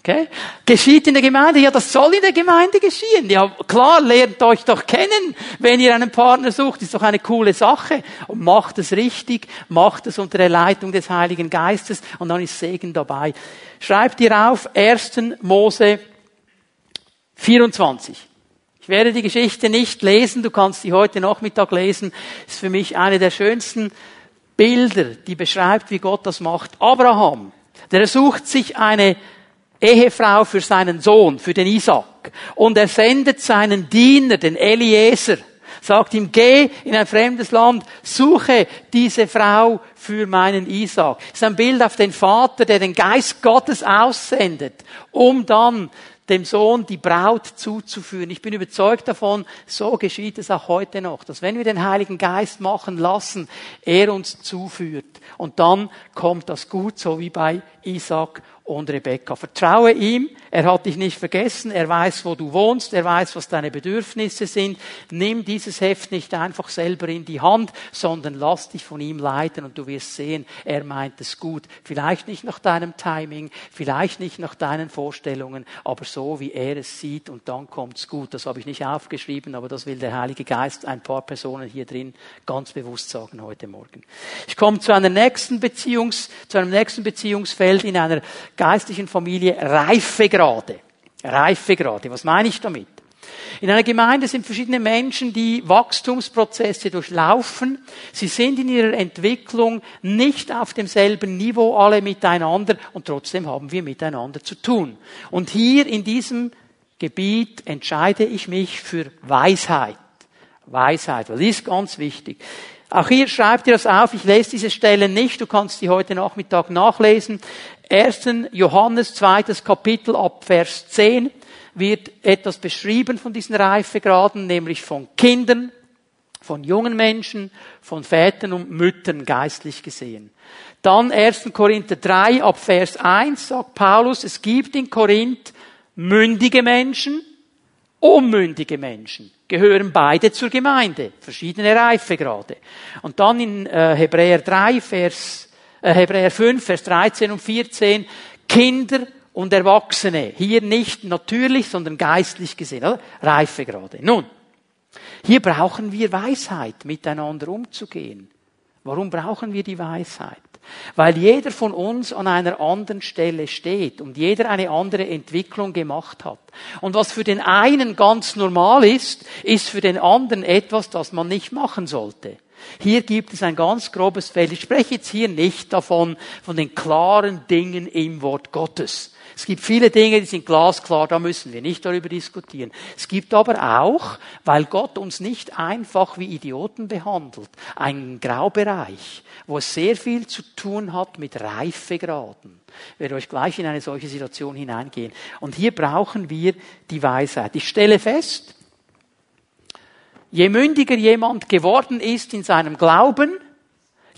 Okay? Geschieht in der Gemeinde? Ja, das soll in der Gemeinde geschehen. Ja, klar, lernt euch doch kennen, wenn ihr einen Partner sucht. Ist doch eine coole Sache. Und macht es richtig, macht es unter der Leitung des Heiligen Geistes und dann ist Segen dabei. Schreibt ihr auf 1. Mose 24. Ich werde die Geschichte nicht lesen, du kannst die heute Nachmittag lesen. Ist für mich eine der schönsten Bilder, die beschreibt, wie Gott das macht. Abraham, der sucht sich eine Ehefrau für seinen Sohn, für den Isaac. Und er sendet seinen Diener, den Eliezer, sagt ihm, geh in ein fremdes Land, suche diese Frau für meinen Isaac. Das ist ein Bild auf den Vater, der den Geist Gottes aussendet, um dann dem Sohn die Braut zuzuführen. Ich bin überzeugt davon, so geschieht es auch heute noch, dass wenn wir den Heiligen Geist machen lassen, er uns zuführt. Und dann kommt das gut, so wie bei Isaac und Rebecca. Vertraue ihm, er hat dich nicht vergessen, er weiß, wo du wohnst, er weiß, was deine Bedürfnisse sind. Nimm dieses Heft nicht einfach selber in die Hand, sondern lass dich von ihm leiten und du wirst sehen, er meint es gut. Vielleicht nicht nach deinem Timing, vielleicht nicht nach deinen Vorstellungen, aber so, wie er es sieht und dann kommt's gut. Das habe ich nicht aufgeschrieben, aber das will der Heilige Geist ein paar Personen hier drin ganz bewusst sagen heute Morgen. Ich komme zu einer nächsten Beziehungs, zu einem nächsten Beziehungsfeld in einer geistlichen Familie Reifegrade. Reifegrade. Was meine ich damit? In einer Gemeinde sind verschiedene Menschen, die Wachstumsprozesse durchlaufen. Sie sind in ihrer Entwicklung nicht auf demselben Niveau alle miteinander und trotzdem haben wir miteinander zu tun. Und hier in diesem Gebiet entscheide ich mich für Weisheit. Weisheit, weil die ist ganz wichtig. Auch hier schreibt ihr das auf, ich lese diese Stellen nicht, du kannst die heute Nachmittag nachlesen. 1. Johannes, zweites Kapitel ab Vers 10 wird etwas beschrieben von diesen Reifegraden, nämlich von Kindern, von jungen Menschen, von Vätern und Müttern geistlich gesehen. Dann 1. Korinther 3 ab Vers 1 sagt Paulus, es gibt in Korinth mündige Menschen, unmündige Menschen gehören beide zur Gemeinde, verschiedene Reifegrade. Und dann in äh, Hebräer 3, Vers, Hebräer 5, Vers 13 und 14, Kinder und Erwachsene. Hier nicht natürlich, sondern geistlich gesehen, oder? Reifegrade. Nun, hier brauchen wir Weisheit, miteinander umzugehen. Warum brauchen wir die Weisheit? Weil jeder von uns an einer anderen Stelle steht und jeder eine andere Entwicklung gemacht hat. Und was für den einen ganz normal ist, ist für den anderen etwas, das man nicht machen sollte. Hier gibt es ein ganz grobes Feld. Ich spreche jetzt hier nicht davon, von den klaren Dingen im Wort Gottes. Es gibt viele Dinge, die sind glasklar, da müssen wir nicht darüber diskutieren. Es gibt aber auch, weil Gott uns nicht einfach wie Idioten behandelt, einen Graubereich, wo es sehr viel zu tun hat mit Reifegraden. Ich werde euch gleich in eine solche Situation hineingehen. Und hier brauchen wir die Weisheit. Ich stelle fest, je mündiger jemand geworden ist in seinem Glauben,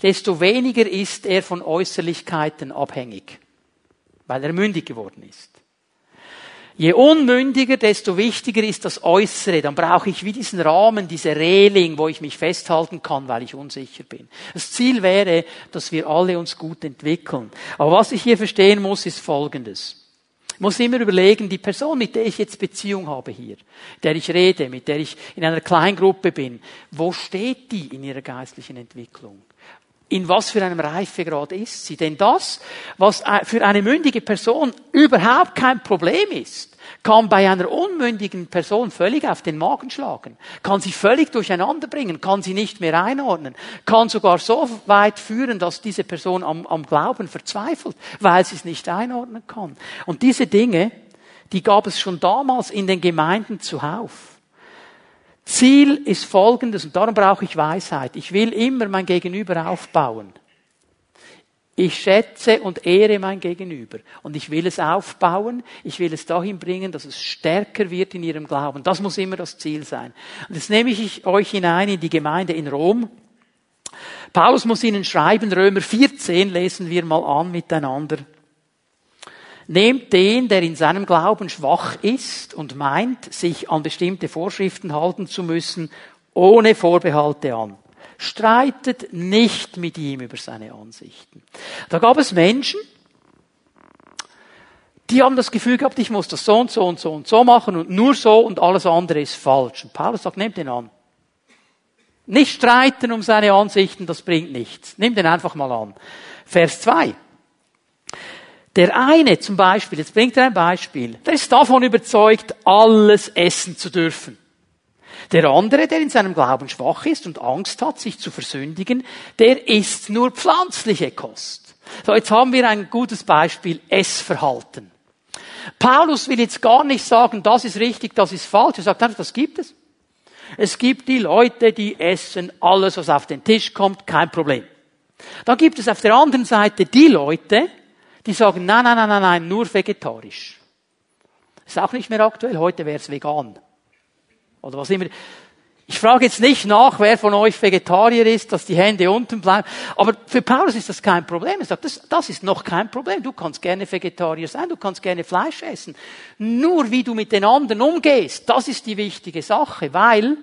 desto weniger ist er von Äußerlichkeiten abhängig weil er mündig geworden ist. Je unmündiger, desto wichtiger ist das Äußere. Dann brauche ich wie diesen Rahmen, diese Reling, wo ich mich festhalten kann, weil ich unsicher bin. Das Ziel wäre, dass wir alle uns gut entwickeln. Aber was ich hier verstehen muss, ist Folgendes. Ich muss immer überlegen, die Person, mit der ich jetzt Beziehung habe hier, der ich rede, mit der ich in einer Kleingruppe bin, wo steht die in ihrer geistlichen Entwicklung? In was für einem Reifegrad ist sie. Denn das, was für eine mündige Person überhaupt kein Problem ist, kann bei einer unmündigen Person völlig auf den Magen schlagen, kann sie völlig durcheinander bringen, kann sie nicht mehr einordnen, kann sogar so weit führen, dass diese Person am, am Glauben verzweifelt, weil sie es nicht einordnen kann. Und diese Dinge, die gab es schon damals in den Gemeinden zuhauf. Ziel ist folgendes, und darum brauche ich Weisheit. Ich will immer mein Gegenüber aufbauen. Ich schätze und ehre mein Gegenüber. Und ich will es aufbauen. Ich will es dahin bringen, dass es stärker wird in ihrem Glauben. Das muss immer das Ziel sein. Und jetzt nehme ich euch hinein in die Gemeinde in Rom. Paulus muss ihnen schreiben, Römer 14 lesen wir mal an miteinander. Nehmt den, der in seinem Glauben schwach ist und meint, sich an bestimmte Vorschriften halten zu müssen, ohne Vorbehalte an. Streitet nicht mit ihm über seine Ansichten. Da gab es Menschen, die haben das Gefühl gehabt, ich muss das so und so und so und so machen und nur so und alles andere ist falsch. Und Paulus sagt, nehmt den an. Nicht streiten um seine Ansichten, das bringt nichts. Nimm den einfach mal an. Vers 2. Der eine zum Beispiel, jetzt bringt er ein Beispiel, der ist davon überzeugt, alles essen zu dürfen. Der andere, der in seinem Glauben schwach ist und Angst hat, sich zu versündigen, der isst nur pflanzliche Kost. So, jetzt haben wir ein gutes Beispiel, Essverhalten. Paulus will jetzt gar nicht sagen, das ist richtig, das ist falsch. Er sagt einfach, das gibt es. Es gibt die Leute, die essen alles, was auf den Tisch kommt, kein Problem. Dann gibt es auf der anderen Seite die Leute, die sagen, nein, nein, nein, nein, nein, nur vegetarisch. Ist auch nicht mehr aktuell, heute wäre es vegan. Oder was immer. Ich frage jetzt nicht nach, wer von euch Vegetarier ist, dass die Hände unten bleiben. Aber für Paulus ist das kein Problem. Er sagt, das, das ist noch kein Problem. Du kannst gerne Vegetarier sein, du kannst gerne Fleisch essen. Nur wie du mit den anderen umgehst, das ist die wichtige Sache, weil,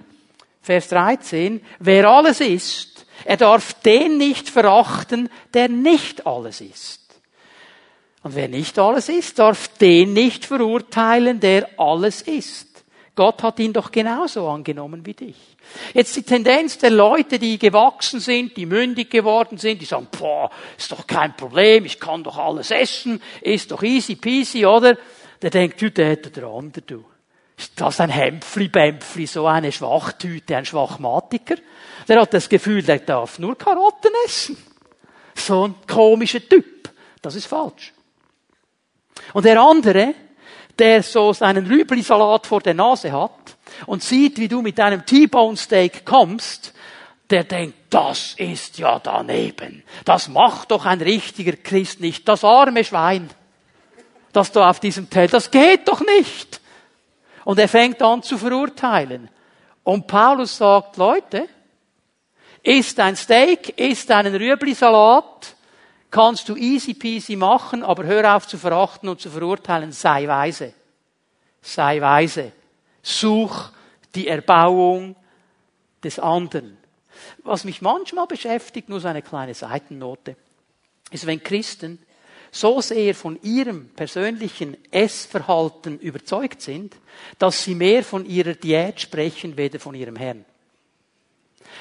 Vers 13, wer alles ist, er darf den nicht verachten, der nicht alles ist. Und wer nicht alles ist, darf den nicht verurteilen, der alles ist. Gott hat ihn doch genauso angenommen wie dich. Jetzt die Tendenz der Leute, die gewachsen sind, die mündig geworden sind, die sagen, boah, ist doch kein Problem, ich kann doch alles essen, ist doch easy peasy, oder? Der denkt, du, der hätte der andere, du. Ist das ein Hämpfli-Bämpfli, so eine Schwachtüte, ein Schwachmatiker? Der hat das Gefühl, der darf nur Karotten essen. So ein komischer Typ. Das ist falsch. Und der andere, der so seinen Rüblisalat vor der Nase hat und sieht, wie du mit deinem T-Bone Steak kommst, der denkt, das ist ja daneben. Das macht doch ein richtiger Christ nicht. Das arme Schwein, das du auf diesem Teil, das geht doch nicht. Und er fängt an zu verurteilen. Und Paulus sagt, Leute, isst ein Steak, isst einen Rüblisalat, kannst du easy peasy machen, aber hör auf zu verachten und zu verurteilen, sei weise. Sei weise. Such die Erbauung des anderen. Was mich manchmal beschäftigt, nur so eine kleine Seitennote, ist, wenn Christen so sehr von ihrem persönlichen Essverhalten überzeugt sind, dass sie mehr von ihrer Diät sprechen, weder von ihrem Herrn.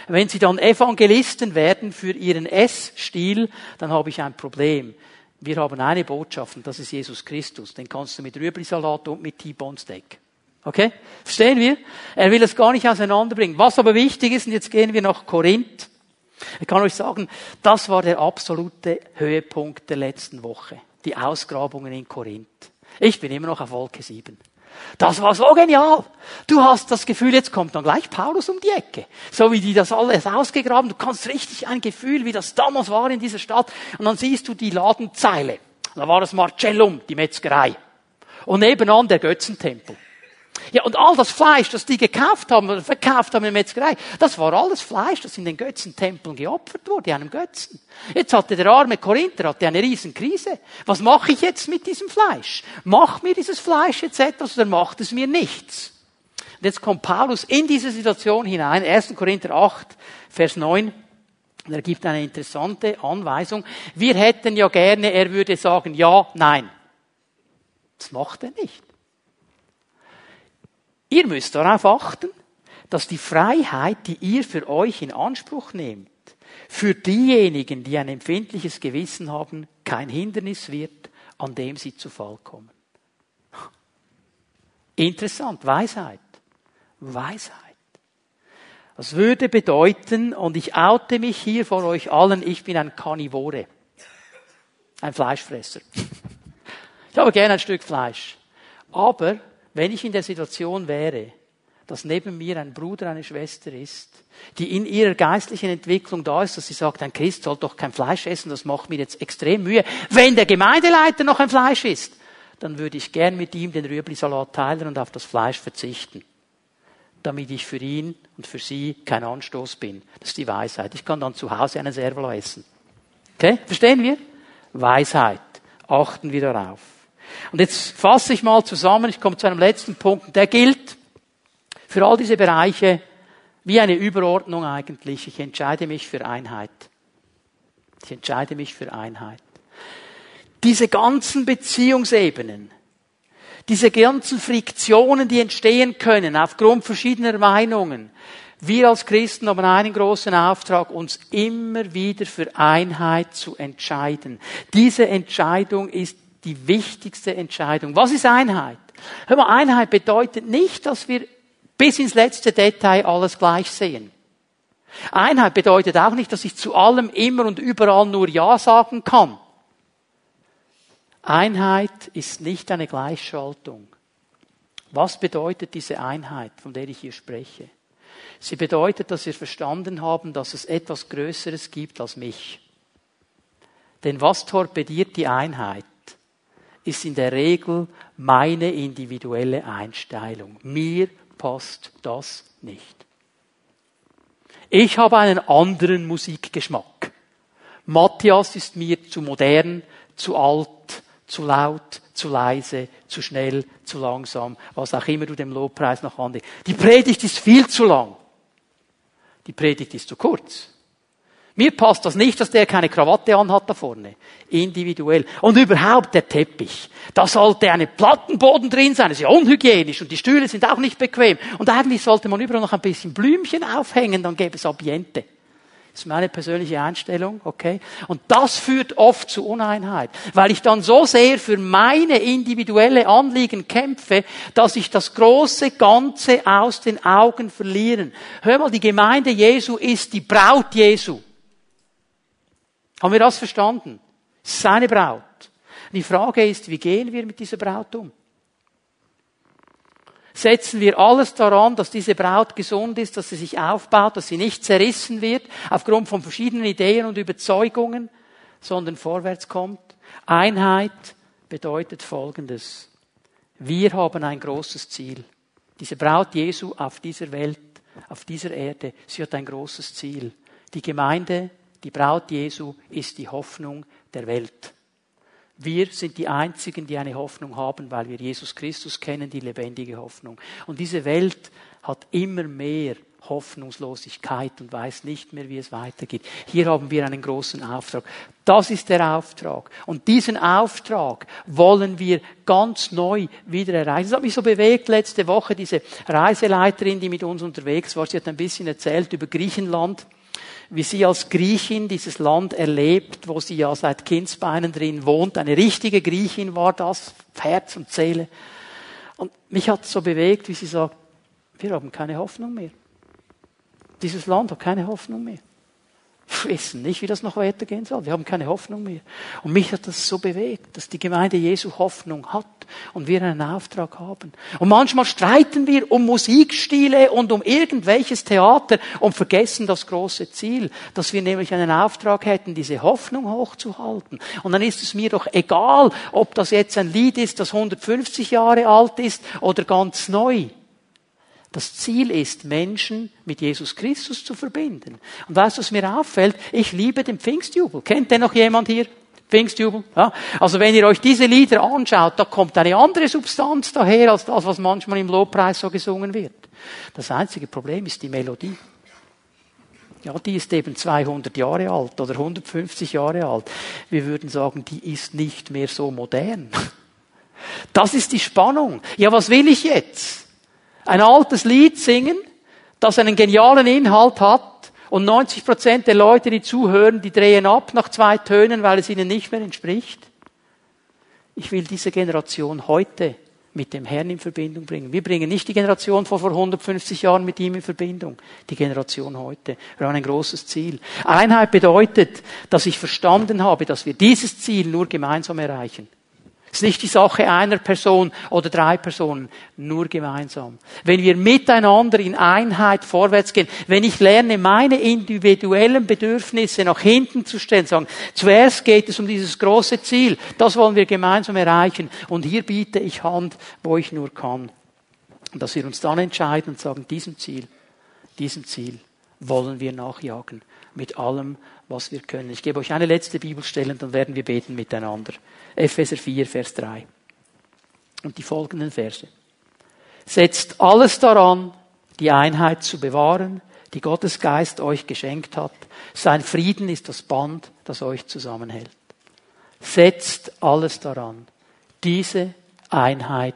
Wenn Sie dann Evangelisten werden für Ihren Essstil, dann habe ich ein Problem. Wir haben eine Botschaft und das ist Jesus Christus. Den kannst du mit Rüblisalat und mit T-Bone Steak. Okay? Verstehen wir? Er will es gar nicht auseinanderbringen. Was aber wichtig ist, und jetzt gehen wir nach Korinth. Ich kann euch sagen, das war der absolute Höhepunkt der letzten Woche. Die Ausgrabungen in Korinth. Ich bin immer noch auf Wolke 7. Das war so genial. Du hast das Gefühl, jetzt kommt dann gleich Paulus um die Ecke. So wie die das alles ausgegraben. Du kannst richtig ein Gefühl, wie das damals war in dieser Stadt. Und dann siehst du die Ladenzeile. Da war das Marcellum, die Metzgerei. Und nebenan der Götzentempel. Ja, und all das Fleisch, das die gekauft haben oder verkauft haben in der Metzgerei, das war alles Fleisch, das in den Götzentempeln geopfert wurde, einem Götzen. Jetzt hatte der arme Korinther hatte eine Riesenkrise. Was mache ich jetzt mit diesem Fleisch? Macht mir dieses Fleisch jetzt etwas oder macht es mir nichts? Und jetzt kommt Paulus in diese Situation hinein, 1. Korinther 8, Vers 9. Und er gibt eine interessante Anweisung. Wir hätten ja gerne, er würde sagen, ja, nein. Das macht er nicht. Ihr müsst darauf achten, dass die Freiheit, die ihr für euch in Anspruch nehmt, für diejenigen, die ein empfindliches Gewissen haben, kein Hindernis wird, an dem sie zu Fall kommen. Interessant, Weisheit. Weisheit. Das würde bedeuten, und ich oute mich hier vor euch allen, ich bin ein Karnivore. Ein Fleischfresser. Ich habe gerne ein Stück Fleisch. Aber wenn ich in der Situation wäre, dass neben mir ein Bruder, eine Schwester ist, die in ihrer geistlichen Entwicklung da ist, dass sie sagt, ein Christ soll doch kein Fleisch essen, das macht mir jetzt extrem Mühe. Wenn der Gemeindeleiter noch ein Fleisch isst, dann würde ich gern mit ihm den Rüblisalat teilen und auf das Fleisch verzichten, damit ich für ihn und für sie kein Anstoß bin. Das ist die Weisheit. Ich kann dann zu Hause einen Servalo essen. Okay? Verstehen wir? Weisheit. Achten wir darauf. Und jetzt fasse ich mal zusammen, ich komme zu einem letzten Punkt, der gilt für all diese Bereiche wie eine Überordnung eigentlich. Ich entscheide mich für Einheit. Ich entscheide mich für Einheit. Diese ganzen Beziehungsebenen, diese ganzen Friktionen, die entstehen können aufgrund verschiedener Meinungen, wir als Christen haben einen großen Auftrag, uns immer wieder für Einheit zu entscheiden. Diese Entscheidung ist die wichtigste Entscheidung. Was ist Einheit? Hör mal, Einheit bedeutet nicht, dass wir bis ins letzte Detail alles gleich sehen. Einheit bedeutet auch nicht, dass ich zu allem immer und überall nur Ja sagen kann. Einheit ist nicht eine Gleichschaltung. Was bedeutet diese Einheit, von der ich hier spreche? Sie bedeutet, dass wir verstanden haben, dass es etwas Größeres gibt als mich. Denn was torpediert die Einheit? Ist in der Regel meine individuelle Einstellung. Mir passt das nicht. Ich habe einen anderen Musikgeschmack. Matthias ist mir zu modern, zu alt, zu laut, zu leise, zu schnell, zu langsam, was auch immer du dem Lobpreis noch anlegst. Die Predigt ist viel zu lang. Die Predigt ist zu kurz. Mir passt das nicht, dass der keine Krawatte anhat da vorne. Individuell. Und überhaupt der Teppich. Da sollte ein Plattenboden drin sein. Das ist ja unhygienisch und die Stühle sind auch nicht bequem. Und eigentlich sollte man überall noch ein bisschen Blümchen aufhängen, dann gäbe es Ambiente. Das ist meine persönliche Einstellung, okay? Und das führt oft zu Uneinheit, weil ich dann so sehr für meine individuelle Anliegen kämpfe, dass ich das große Ganze aus den Augen verliere. Hör mal, die Gemeinde Jesu ist die Braut Jesu. Haben wir das verstanden? Seine Braut. Die Frage ist, wie gehen wir mit dieser Braut um? Setzen wir alles daran, dass diese Braut gesund ist, dass sie sich aufbaut, dass sie nicht zerrissen wird aufgrund von verschiedenen Ideen und Überzeugungen, sondern vorwärts kommt? Einheit bedeutet Folgendes. Wir haben ein großes Ziel. Diese Braut Jesu auf dieser Welt, auf dieser Erde, sie hat ein großes Ziel. Die Gemeinde die Braut Jesu ist die Hoffnung der Welt. Wir sind die Einzigen, die eine Hoffnung haben, weil wir Jesus Christus kennen, die lebendige Hoffnung. Und diese Welt hat immer mehr Hoffnungslosigkeit und weiß nicht mehr, wie es weitergeht. Hier haben wir einen großen Auftrag. Das ist der Auftrag. Und diesen Auftrag wollen wir ganz neu wieder erreichen. Das hat mich so bewegt letzte Woche, diese Reiseleiterin, die mit uns unterwegs war. Sie hat ein bisschen erzählt über Griechenland wie sie als Griechin dieses Land erlebt, wo sie ja seit Kindsbeinen drin wohnt. Eine richtige Griechin war das, Herz und Seele. Und mich hat es so bewegt, wie sie sagt, wir haben keine Hoffnung mehr. Dieses Land hat keine Hoffnung mehr wissen nicht, wie das noch weitergehen soll. Wir haben keine Hoffnung mehr. Und mich hat das so bewegt, dass die Gemeinde Jesu Hoffnung hat und wir einen Auftrag haben. Und manchmal streiten wir um Musikstile und um irgendwelches Theater und vergessen das große Ziel, dass wir nämlich einen Auftrag hätten, diese Hoffnung hochzuhalten. Und dann ist es mir doch egal, ob das jetzt ein Lied ist, das 150 Jahre alt ist oder ganz neu. Das Ziel ist, Menschen mit Jesus Christus zu verbinden. Und weißt du, was mir auffällt? Ich liebe den Pfingstjubel. Kennt denn noch jemand hier? Pfingstjubel? Ja? Also wenn ihr euch diese Lieder anschaut, da kommt eine andere Substanz daher, als das, was manchmal im Lobpreis so gesungen wird. Das einzige Problem ist die Melodie. Ja, die ist eben 200 Jahre alt oder 150 Jahre alt. Wir würden sagen, die ist nicht mehr so modern. Das ist die Spannung. Ja, was will ich jetzt? Ein altes Lied singen, das einen genialen Inhalt hat und 90 Prozent der Leute, die zuhören, die drehen ab nach zwei Tönen, weil es ihnen nicht mehr entspricht. Ich will diese Generation heute mit dem Herrn in Verbindung bringen. Wir bringen nicht die Generation von vor 150 Jahren mit ihm in Verbindung, die Generation heute. Wir haben ein großes Ziel. Einheit bedeutet, dass ich verstanden habe, dass wir dieses Ziel nur gemeinsam erreichen. Es ist nicht die Sache einer Person oder drei Personen, nur gemeinsam. Wenn wir miteinander in Einheit vorwärts gehen, wenn ich lerne, meine individuellen Bedürfnisse nach hinten zu stellen, sagen, zuerst geht es um dieses große Ziel, das wollen wir gemeinsam erreichen und hier biete ich Hand, wo ich nur kann. Und dass wir uns dann entscheiden und sagen, diesem Ziel, diesem Ziel wollen wir nachjagen mit allem, was wir können. Ich gebe euch eine letzte Bibelstelle und dann werden wir beten miteinander. Epheser 4, Vers 3. Und die folgenden Verse. Setzt alles daran, die Einheit zu bewahren, die Gottes Geist euch geschenkt hat. Sein Frieden ist das Band, das euch zusammenhält. Setzt alles daran, diese Einheit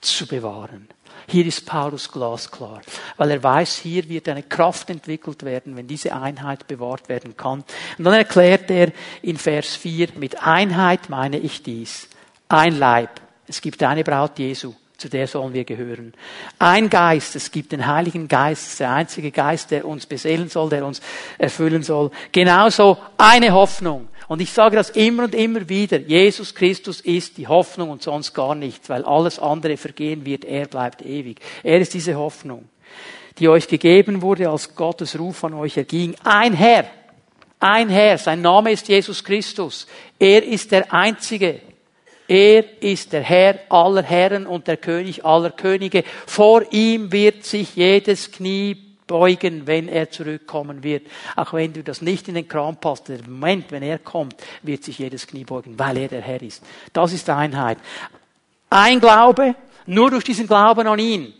zu bewahren. Hier ist Paulus glasklar, weil er weiß, hier wird eine Kraft entwickelt werden, wenn diese Einheit bewahrt werden kann. Und dann erklärt er in Vers 4, mit Einheit meine ich dies. Ein Leib. Es gibt eine Braut Jesu zu der sollen wir gehören. Ein Geist, es gibt den Heiligen Geist, der einzige Geist, der uns beseelen soll, der uns erfüllen soll. Genauso eine Hoffnung. Und ich sage das immer und immer wieder. Jesus Christus ist die Hoffnung und sonst gar nichts, weil alles andere vergehen wird. Er bleibt ewig. Er ist diese Hoffnung, die euch gegeben wurde, als Gottes Ruf an euch erging. Ein Herr. Ein Herr. Sein Name ist Jesus Christus. Er ist der Einzige. Er ist der Herr aller Herren und der König aller Könige. Vor ihm wird sich jedes Knie beugen, wenn er zurückkommen wird. Auch wenn du das nicht in den Kram passt, der Moment, wenn er kommt, wird sich jedes Knie beugen, weil er der Herr ist. Das ist Einheit. Ein Glaube, nur durch diesen Glauben an ihn,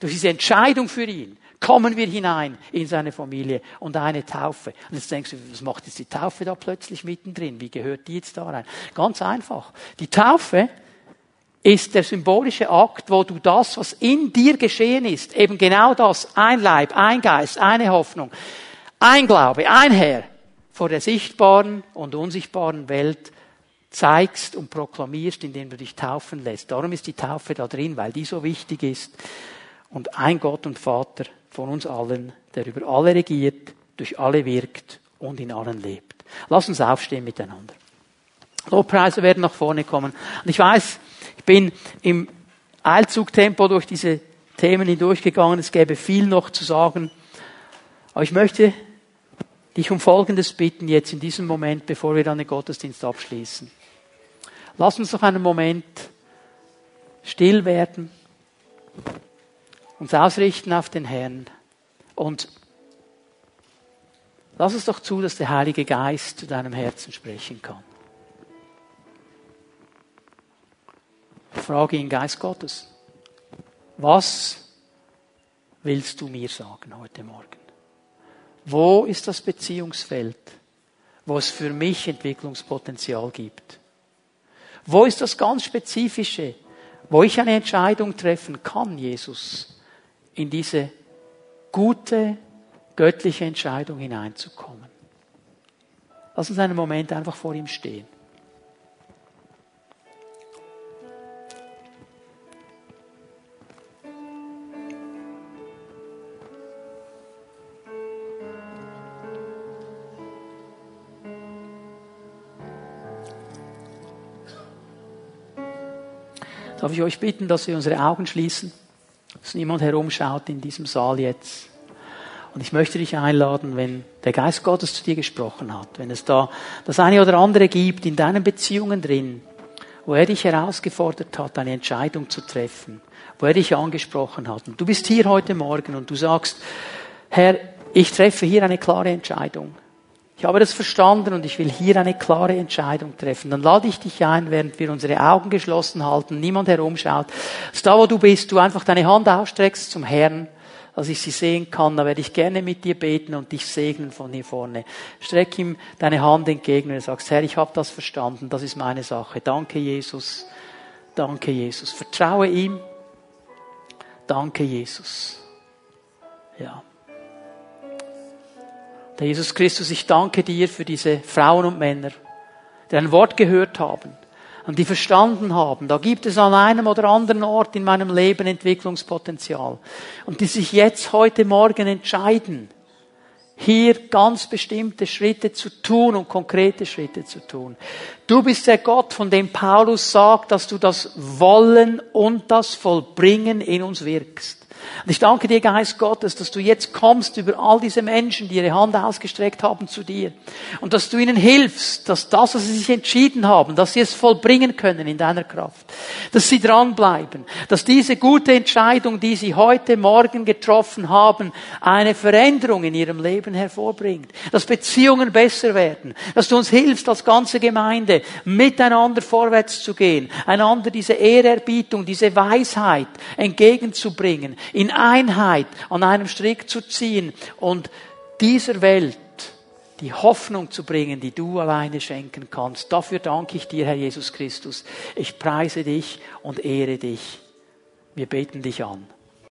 durch diese Entscheidung für ihn, kommen wir hinein in seine Familie und eine Taufe. Und jetzt denkst du, was macht jetzt die Taufe da plötzlich mittendrin? Wie gehört die jetzt da rein? Ganz einfach. Die Taufe ist der symbolische Akt, wo du das, was in dir geschehen ist, eben genau das, ein Leib, ein Geist, eine Hoffnung, ein Glaube, ein Herr, vor der sichtbaren und unsichtbaren Welt zeigst und proklamierst, indem du dich taufen lässt. Darum ist die Taufe da drin, weil die so wichtig ist. Und ein Gott und Vater von uns allen, der über alle regiert, durch alle wirkt und in allen lebt. Lass uns aufstehen miteinander. Lobpreise werden nach vorne kommen. Und ich weiß, ich bin im Eilzugtempo durch diese Themen hindurchgegangen. Es gäbe viel noch zu sagen. Aber ich möchte dich um Folgendes bitten jetzt in diesem Moment, bevor wir dann den Gottesdienst abschließen. Lass uns noch einen Moment still werden, uns ausrichten auf den Herrn und lass es doch zu, dass der Heilige Geist zu deinem Herzen sprechen kann. Frage ihn, Geist Gottes, was willst du mir sagen heute Morgen? Wo ist das Beziehungsfeld, wo es für mich Entwicklungspotenzial gibt? Wo ist das ganz Spezifische, wo ich eine Entscheidung treffen kann, Jesus, in diese gute, göttliche Entscheidung hineinzukommen? Lass uns einen Moment einfach vor ihm stehen. Darf ich euch bitten, dass wir unsere Augen schließen, dass niemand herumschaut in diesem Saal jetzt. Und ich möchte dich einladen, wenn der Geist Gottes zu dir gesprochen hat, wenn es da das eine oder andere gibt in deinen Beziehungen drin, wo er dich herausgefordert hat, eine Entscheidung zu treffen, wo er dich angesprochen hat. Und du bist hier heute Morgen und du sagst, Herr, ich treffe hier eine klare Entscheidung. Ich habe das verstanden und ich will hier eine klare Entscheidung treffen. Dann lade ich dich ein, während wir unsere Augen geschlossen halten, niemand herumschaut, dass da, wo du bist, du einfach deine Hand ausstreckst zum Herrn, dass ich sie sehen kann. Da werde ich gerne mit dir beten und dich segnen von hier vorne. Streck ihm deine Hand entgegen und sagst, Herr, ich habe das verstanden, das ist meine Sache. Danke, Jesus. Danke, Jesus. Vertraue ihm. Danke, Jesus. Ja. Der Jesus Christus, ich danke dir für diese Frauen und Männer, die ein Wort gehört haben und die verstanden haben, da gibt es an einem oder anderen Ort in meinem Leben Entwicklungspotenzial und die sich jetzt heute Morgen entscheiden, hier ganz bestimmte Schritte zu tun und konkrete Schritte zu tun. Du bist der Gott, von dem Paulus sagt, dass du das Wollen und das Vollbringen in uns wirkst. Und ich danke dir, Geist Gottes, dass du jetzt kommst über all diese Menschen, die ihre Hand ausgestreckt haben zu dir. Und dass du ihnen hilfst, dass das, was sie sich entschieden haben, dass sie es vollbringen können in deiner Kraft. Dass sie dranbleiben. Dass diese gute Entscheidung, die sie heute Morgen getroffen haben, eine Veränderung in ihrem Leben hervorbringt. Dass Beziehungen besser werden. Dass du uns hilfst, als ganze Gemeinde miteinander vorwärts zu gehen. Einander diese Ehrerbietung, diese Weisheit entgegenzubringen in Einheit an einem Strick zu ziehen und dieser Welt die Hoffnung zu bringen, die du alleine schenken kannst. Dafür danke ich dir, Herr Jesus Christus. Ich preise dich und ehre dich. Wir beten dich an.